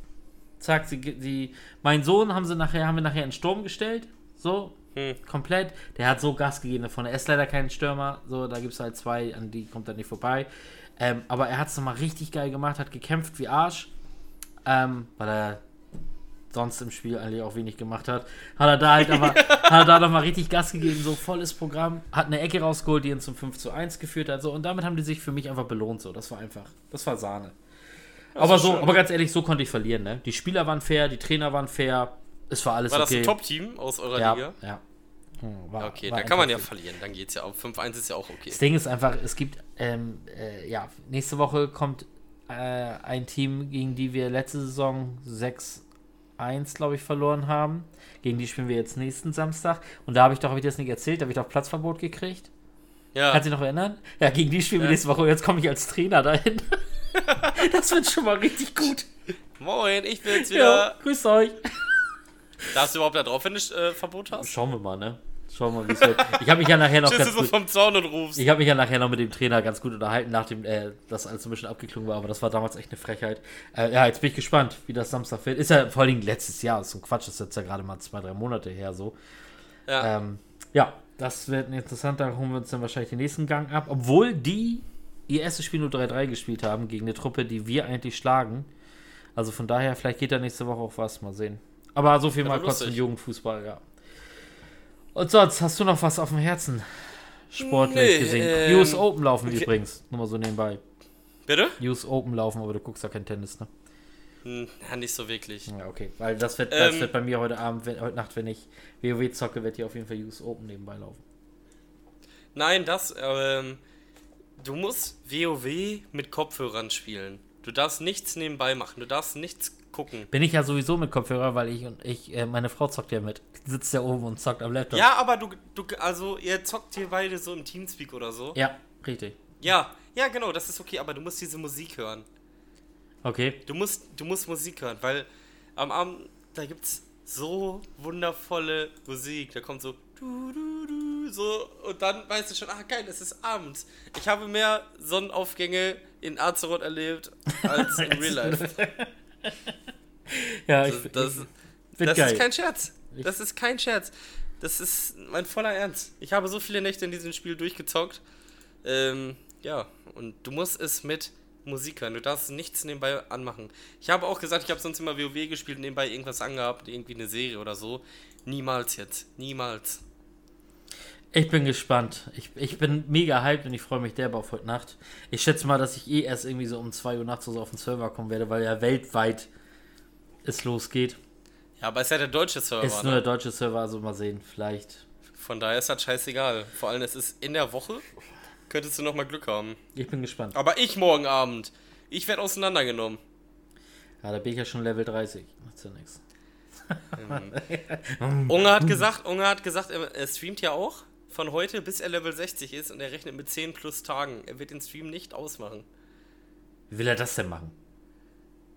Zack, sie, sie, mein Sohn haben sie nachher, haben wir nachher in Sturm gestellt, so, Hm. komplett. Der hat so Gas gegeben davon. Er ist leider kein Stürmer, so, da gibt es halt zwei, an die kommt er nicht vorbei. Ähm, aber er hat es nochmal richtig geil gemacht, hat gekämpft wie Arsch, ähm, weil er sonst im Spiel eigentlich auch wenig gemacht hat. Hat er da halt aber, [laughs] hat er da nochmal richtig Gas gegeben, so volles Programm, hat eine Ecke rausgeholt, die ihn zum 5 zu 1 geführt hat, so, und damit haben die sich für mich einfach belohnt, so, das war einfach, das war Sahne. Aber so, schön. aber ganz ehrlich, so konnte ich verlieren, ne? Die Spieler waren fair, die Trainer waren fair, es war alles War das okay. ein Top-Team aus eurer ja, Liga? ja. Hm, war- Okay, war da kann man ja verlieren. Dann geht's ja auch. 5-1 ist ja auch okay. Das Ding ist einfach, es gibt, ähm, äh, ja, nächste Woche kommt äh, ein Team, gegen die wir letzte Saison 6-1, glaube ich, verloren haben. Gegen die spielen wir jetzt nächsten Samstag. Und da habe ich doch, habe ich dir das nicht erzählt, da habe ich doch Platzverbot gekriegt. Ja. Kannst du dich noch erinnern? Ja, gegen die spielen wir Ja. nächste Woche. Und jetzt komme ich als Trainer dahin. [laughs] [laughs] das wird schon mal richtig gut. Moin, ich bin's Ja, wieder. grüßt euch. Darfst du überhaupt da drauf, wenn du äh, Verbot hast? Schauen wir mal, ne? Schauen wir mal, wie es wird. Ich habe mich ja nachher noch Tschüss, ganz du so gut... vom Zaun und rufst. Ich habe mich ja nachher noch mit dem Trainer ganz gut unterhalten, nachdem äh, das alles so ein bisschen abgeklungen war, aber das war damals echt eine Frechheit. Äh, ja, jetzt bin ich gespannt, wie das Samstag wird. Ist ja vor allen Dingen letztes Jahr, ist so ein Quatsch, das ist jetzt ja gerade mal zwei, drei Monate her so. Ja. Ähm, ja, das wird interessant, da holen wir uns dann wahrscheinlich den nächsten Gang ab, obwohl die ihr erstes Spiel nur 3-3 gespielt haben gegen eine Truppe, die wir eigentlich schlagen. Also von daher, vielleicht geht da nächste Woche auch was, mal sehen. Aber so viel Ja, mal kurz zum. Jugendfußball, ja. Und sonst, hast du noch was auf dem Herzen? Sportlich Nee, gesehen. ähm, US Open laufen okay. übrigens. Nur mal so nebenbei. Bitte? US Open laufen, aber du guckst ja kein Tennis, ne? Hm, ja, nicht so wirklich. Ja, okay. Weil das wird, das Ähm, wird bei mir heute Abend, heute Nacht, wenn ich WoW zocke, wird hier auf jeden Fall US Open nebenbei laufen. Nein, das, ähm, du musst WoW mit Kopfhörern spielen. Du darfst nichts nebenbei machen, du darfst nichts gucken. Bin ich ja sowieso mit Kopfhörer, weil ich und ich, äh, meine Frau zockt ja mit. Sitzt ja oben und zockt am Laptop. Ja, aber du, du, also ihr zockt hier beide so im Teamspeak oder so. Ja, richtig. Ja, ja, genau, das ist okay, aber du musst diese Musik hören. Okay. Du musst, du musst Musik hören, weil am Abend, da gibt's so wundervolle Musik. Da kommt so du, du, du, so und dann weißt du schon, ah geil, es ist abends. Ich habe mehr Sonnenaufgänge in Azeroth erlebt als in [laughs] Real Life. ja, Das, ich, das, ich, das ist kein Scherz. Das ist kein Scherz. Das ist mein voller Ernst. Ich habe so viele Nächte in diesem Spiel durchgezockt. Ähm, ja, und du musst es mit Musik hören. Du darfst nichts nebenbei anmachen. Ich habe auch gesagt, ich habe sonst immer WoW gespielt nebenbei irgendwas angehabt, irgendwie eine Serie oder so. Niemals jetzt. Niemals. Ich bin gespannt. Ich, ich bin mega hyped und ich freue mich derbe auf heute Nacht. Ich schätze mal, dass ich eh erst irgendwie so um 2 Uhr nachts so auf den Server kommen werde, weil ja weltweit es losgeht. Ja, aber es ist ja der deutsche Server. Ist nur ne? der deutsche Server, also mal sehen. Vielleicht. Von daher ist das scheißegal. Vor allem, es ist in der Woche. Könntest du noch mal Glück haben. Ich bin gespannt. Aber ich morgen Abend. Ich werde auseinandergenommen. Ja, da bin ich ja schon Level 30. Macht's ja nichts. [laughs] Unge hat gesagt, Unge hat gesagt, er, streamt ja auch von heute bis er Level 60 ist und er rechnet mit 10 plus Tagen. Er wird den Stream nicht ausmachen. Wie will er das denn machen?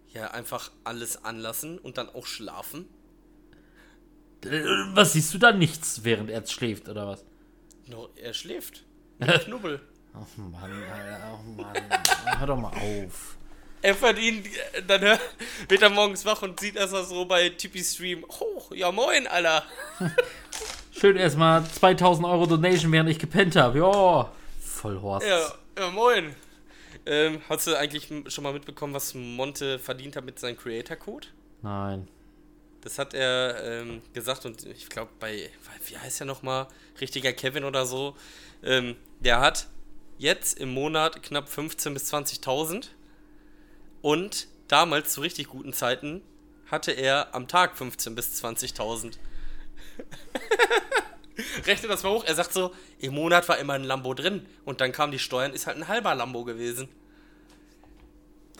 Ja, einfach alles anlassen und dann auch schlafen. Äh, Was siehst du da nichts, während er schläft, oder was? No, er schläft. [laughs] Knubbel. Oh Mann, Alter, oh Mann. Hör doch mal auf. Er verdient, dann wird er morgens wach und sieht erst mal so bei Tippy Stream. Oh, ja moin, Alter. [laughs] Schön erstmal 2000 Euro Donation, während ich gepennt habe. Ja, voll Horst. Ja, ja moin. Ähm, hast du eigentlich schon mal mitbekommen, was Monte verdient hat mit seinem Creator-Code? Nein. Das hat er ähm, gesagt und ich glaube bei, wie heißt er nochmal, richtiger Kevin oder so, ähm, der hat jetzt im Monat knapp 15.000 bis 20.000 und damals zu richtig guten Zeiten hatte er am Tag 15.000 bis 20.000. [laughs] Rechne das mal hoch. Er sagt so, im Monat war immer ein Lambo drin und dann kamen die Steuern, ist halt ein halber Lambo gewesen.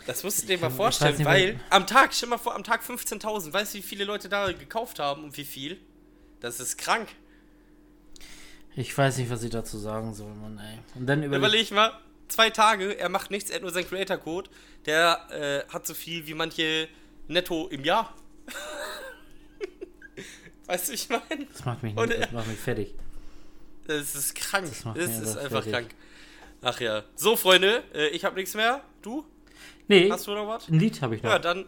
Das musst du dir mal vorstellen, weil am Tag, stell mal vor, am Tag 15.000. Weißt du, wie viele Leute da gekauft haben und wie viel? Das ist krank. Ich weiß nicht, was ich dazu sagen soll, Mann, ey. Und dann überleg, Überleg mal, zwei Tage, er macht nichts, er hat nur seinen Creator-Code. Der äh, hat so viel wie manche netto im Jahr. [laughs] weißt du, ich meine? das macht mich, nicht, das macht mich fertig. Das ist krank. Das Das, ist einfach einfach fertig. krank. Ach ja. So, Freunde, äh, ich habe nichts mehr. Du? Nee, Hast du noch was? ein Lied habe ich noch. Ja, dann.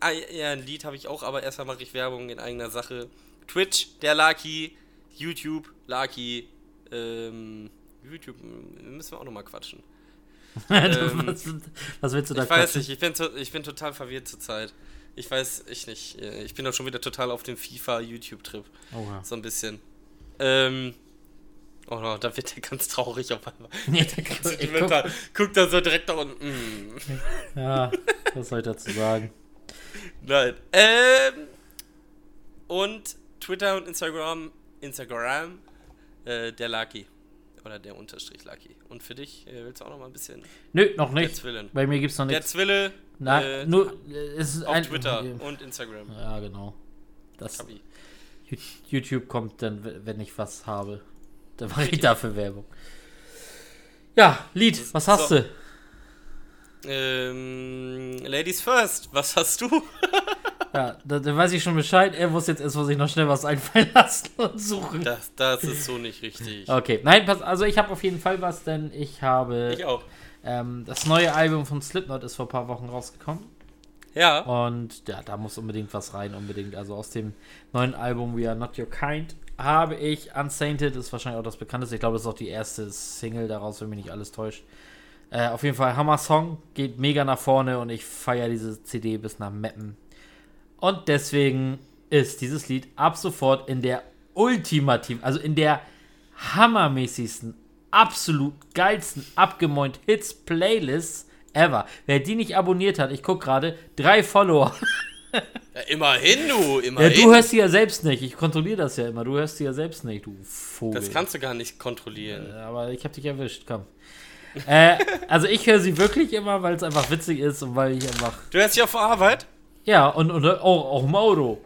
Ah, ja, ein Lied habe ich auch, aber erstmal mache ich Werbung in eigener Sache. Twitch, der Lucky, YouTube, Lucky, ähm, YouTube, müssen wir auch nochmal quatschen. [laughs] ähm, was, was willst du da Ich weiß quatschen? nicht, ich bin, ich bin total verwirrt zurzeit. Ich weiß, ich nicht. äh, Ich bin doch schon wieder total auf dem FIFA-YouTube-Trip. Oha. So ein bisschen. Ähm. Oh no, da wird er ganz traurig auf einmal. [laughs] Nee, guck, sentimental. Guckt da so direkt da unten. Mm. ja, was soll ich dazu sagen? Nein. Ähm. Und Twitter und Instagram. Instagram. Äh, der Lucky. Oder der Unterstrich Lucky. Und für dich äh, willst du auch noch mal ein bisschen. Nö, noch Der nicht. Zwillen. Bei mir gibt's noch Der nichts. Zwille. Nein, äh, nur äh, es ist Auf ein, Twitter und Instagram. Ja, genau. Das Kapi. Ju- YouTube kommt dann, wenn ich was habe. Dann mache ich dafür Werbung. Ja, Lied, was hast So. du? Ähm, Ladies first, was hast du? [laughs] Ja, da, da weiß ich schon Bescheid. Er muss jetzt erstmal sich noch schnell was einfallen [laughs] lassen und suchen. Das, das ist so nicht richtig. Okay, nein, pass, also ich habe auf jeden Fall was, denn ich habe Ich auch. ähm, das neue Album von Slipknot ist vor ein paar Wochen rausgekommen Ja. und ja, da muss unbedingt was rein, unbedingt. Also aus dem neuen Album We Are Not Your Kind habe ich Unsainted, ist wahrscheinlich auch das bekannteste. Ich glaube, das ist auch die erste Single daraus, wenn mich nicht alles täuscht. Äh, auf jeden Fall Hammer Song, geht mega nach vorne und ich feiere diese CD bis nach Meppen. Und deswegen ist dieses Lied ab sofort in der ultimativen, also in der hammermäßigsten, absolut geilsten abgemäunt Hits Playlist ever. Wer die nicht abonniert hat, ich guck gerade, drei Follower. ja immerhin, du, Ja, immerhin. du hörst sie ja selbst nicht. Ich kontrolliere das ja immer. Du hörst sie ja selbst nicht, du Vogel. das kannst du gar nicht kontrollieren. Aber ich habe dich erwischt, komm. äh, also ich höre sie wirklich immer, weil es einfach witzig ist und weil ich einfach. Du hörst dich auf Arbeit? Ja, und, und auch, auch im Auto.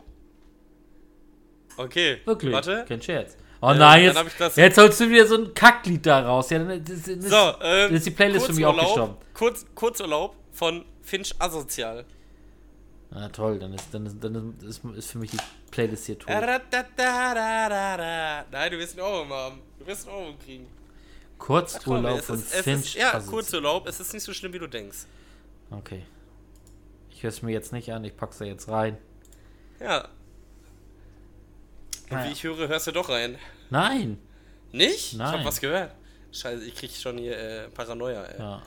Okay. Wirklich. Warte. Kein Scherz. Oh Äh, nein, dann jetzt, jetzt holst du wieder so ein Kacklied da raus. Ja, dann, das, das, So, ähm, dann ist die Playlist für mich auch gestorben. Kurz, Kurzurlaub von Finch Asozial. Na toll, dann ist, dann ist, dann ist, ist für mich die Playlist hier tot. Nein, du wirst einen Ohrwurm haben. Du wirst einen Ohrwurm kriegen. Kurzurlaub ist, es Finch. ist, Ja, Cousins. Kurzurlaub. Es ist nicht so schlimm, wie du denkst. Okay. Ich höre es mir jetzt nicht an, ich pack's da jetzt rein. Ja. Und Naja. wie ich höre, hörst du doch rein. Nein! Nicht? Ich Nein. hab was gehört. Scheiße, ich krieg schon hier äh, Paranoia, ey. Ja.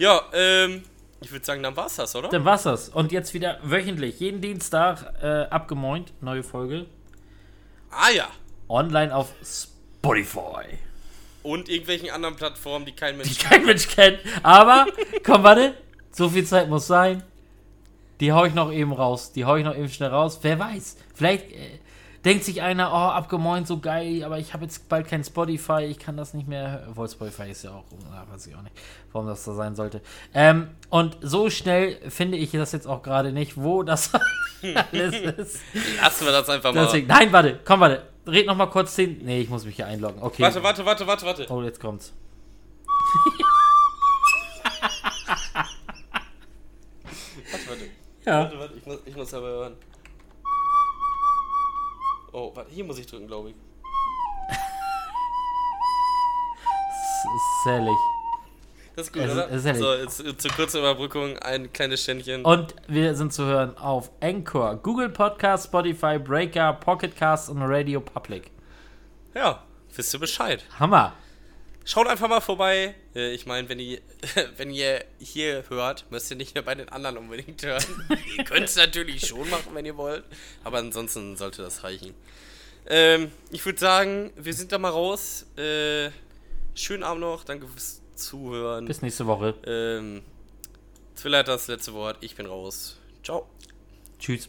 Ja, ähm, ich würde sagen, dann war's das, oder? Dann war's das. Und jetzt wieder wöchentlich, jeden Dienstag äh, abgemoint, neue Folge. Ah ja. Online auf Spotify. Und irgendwelchen anderen Plattformen, die kein Die Mensch kein Mensch kennt. Aber, komm, warte. So viel Zeit muss sein. Die hau ich noch eben raus. Die hau ich noch eben schnell raus. Wer weiß. Vielleicht äh, denkt sich einer, oh, abgemoint, so geil, aber ich habe jetzt bald kein Spotify, ich kann das nicht mehr. hören. Obwohl Spotify ist ja auch, na, weiß ich auch nicht, warum das so sein sollte. Ähm, und so schnell finde ich das jetzt auch gerade nicht, wo das [laughs] alles [laughs] ist. Lassen wir das einfach mal. Deswegen, nein, warte, komm, warte. Red noch mal kurz den. Nee, ich muss mich hier einloggen. Okay. Warte, warte, warte, warte, warte. Oh, jetzt kommt's. Warte, warte. Ja. Warte, warte, ich muss, ich muss aber hören. Oh, warte, hier muss ich drücken, glaube ich. Sellig. Das ist gut, Es oder? ist so, jetzt äh, zur kurzen Überbrückung ein kleines Ständchen. Und wir sind zu hören auf Anchor, Google Podcast, Spotify, Breaker, Pocket Cast und Radio Public. ja, wisst ihr Bescheid. Hammer. Schaut einfach mal vorbei. Äh, Ich meine, wenn ihr, [laughs] wenn ihr hier hört, müsst ihr nicht mehr bei den anderen unbedingt hören. [laughs] ihr könnt es natürlich schon machen, wenn ihr wollt. Aber ansonsten sollte das reichen. Ähm, ich würde sagen, wir sind da mal raus. Äh, schönen Abend noch. Danke fürs Zuhören. Bis nächste Woche. Ähm, Twiller hat das letzte Wort. Ich bin raus. Ciao. Tschüss.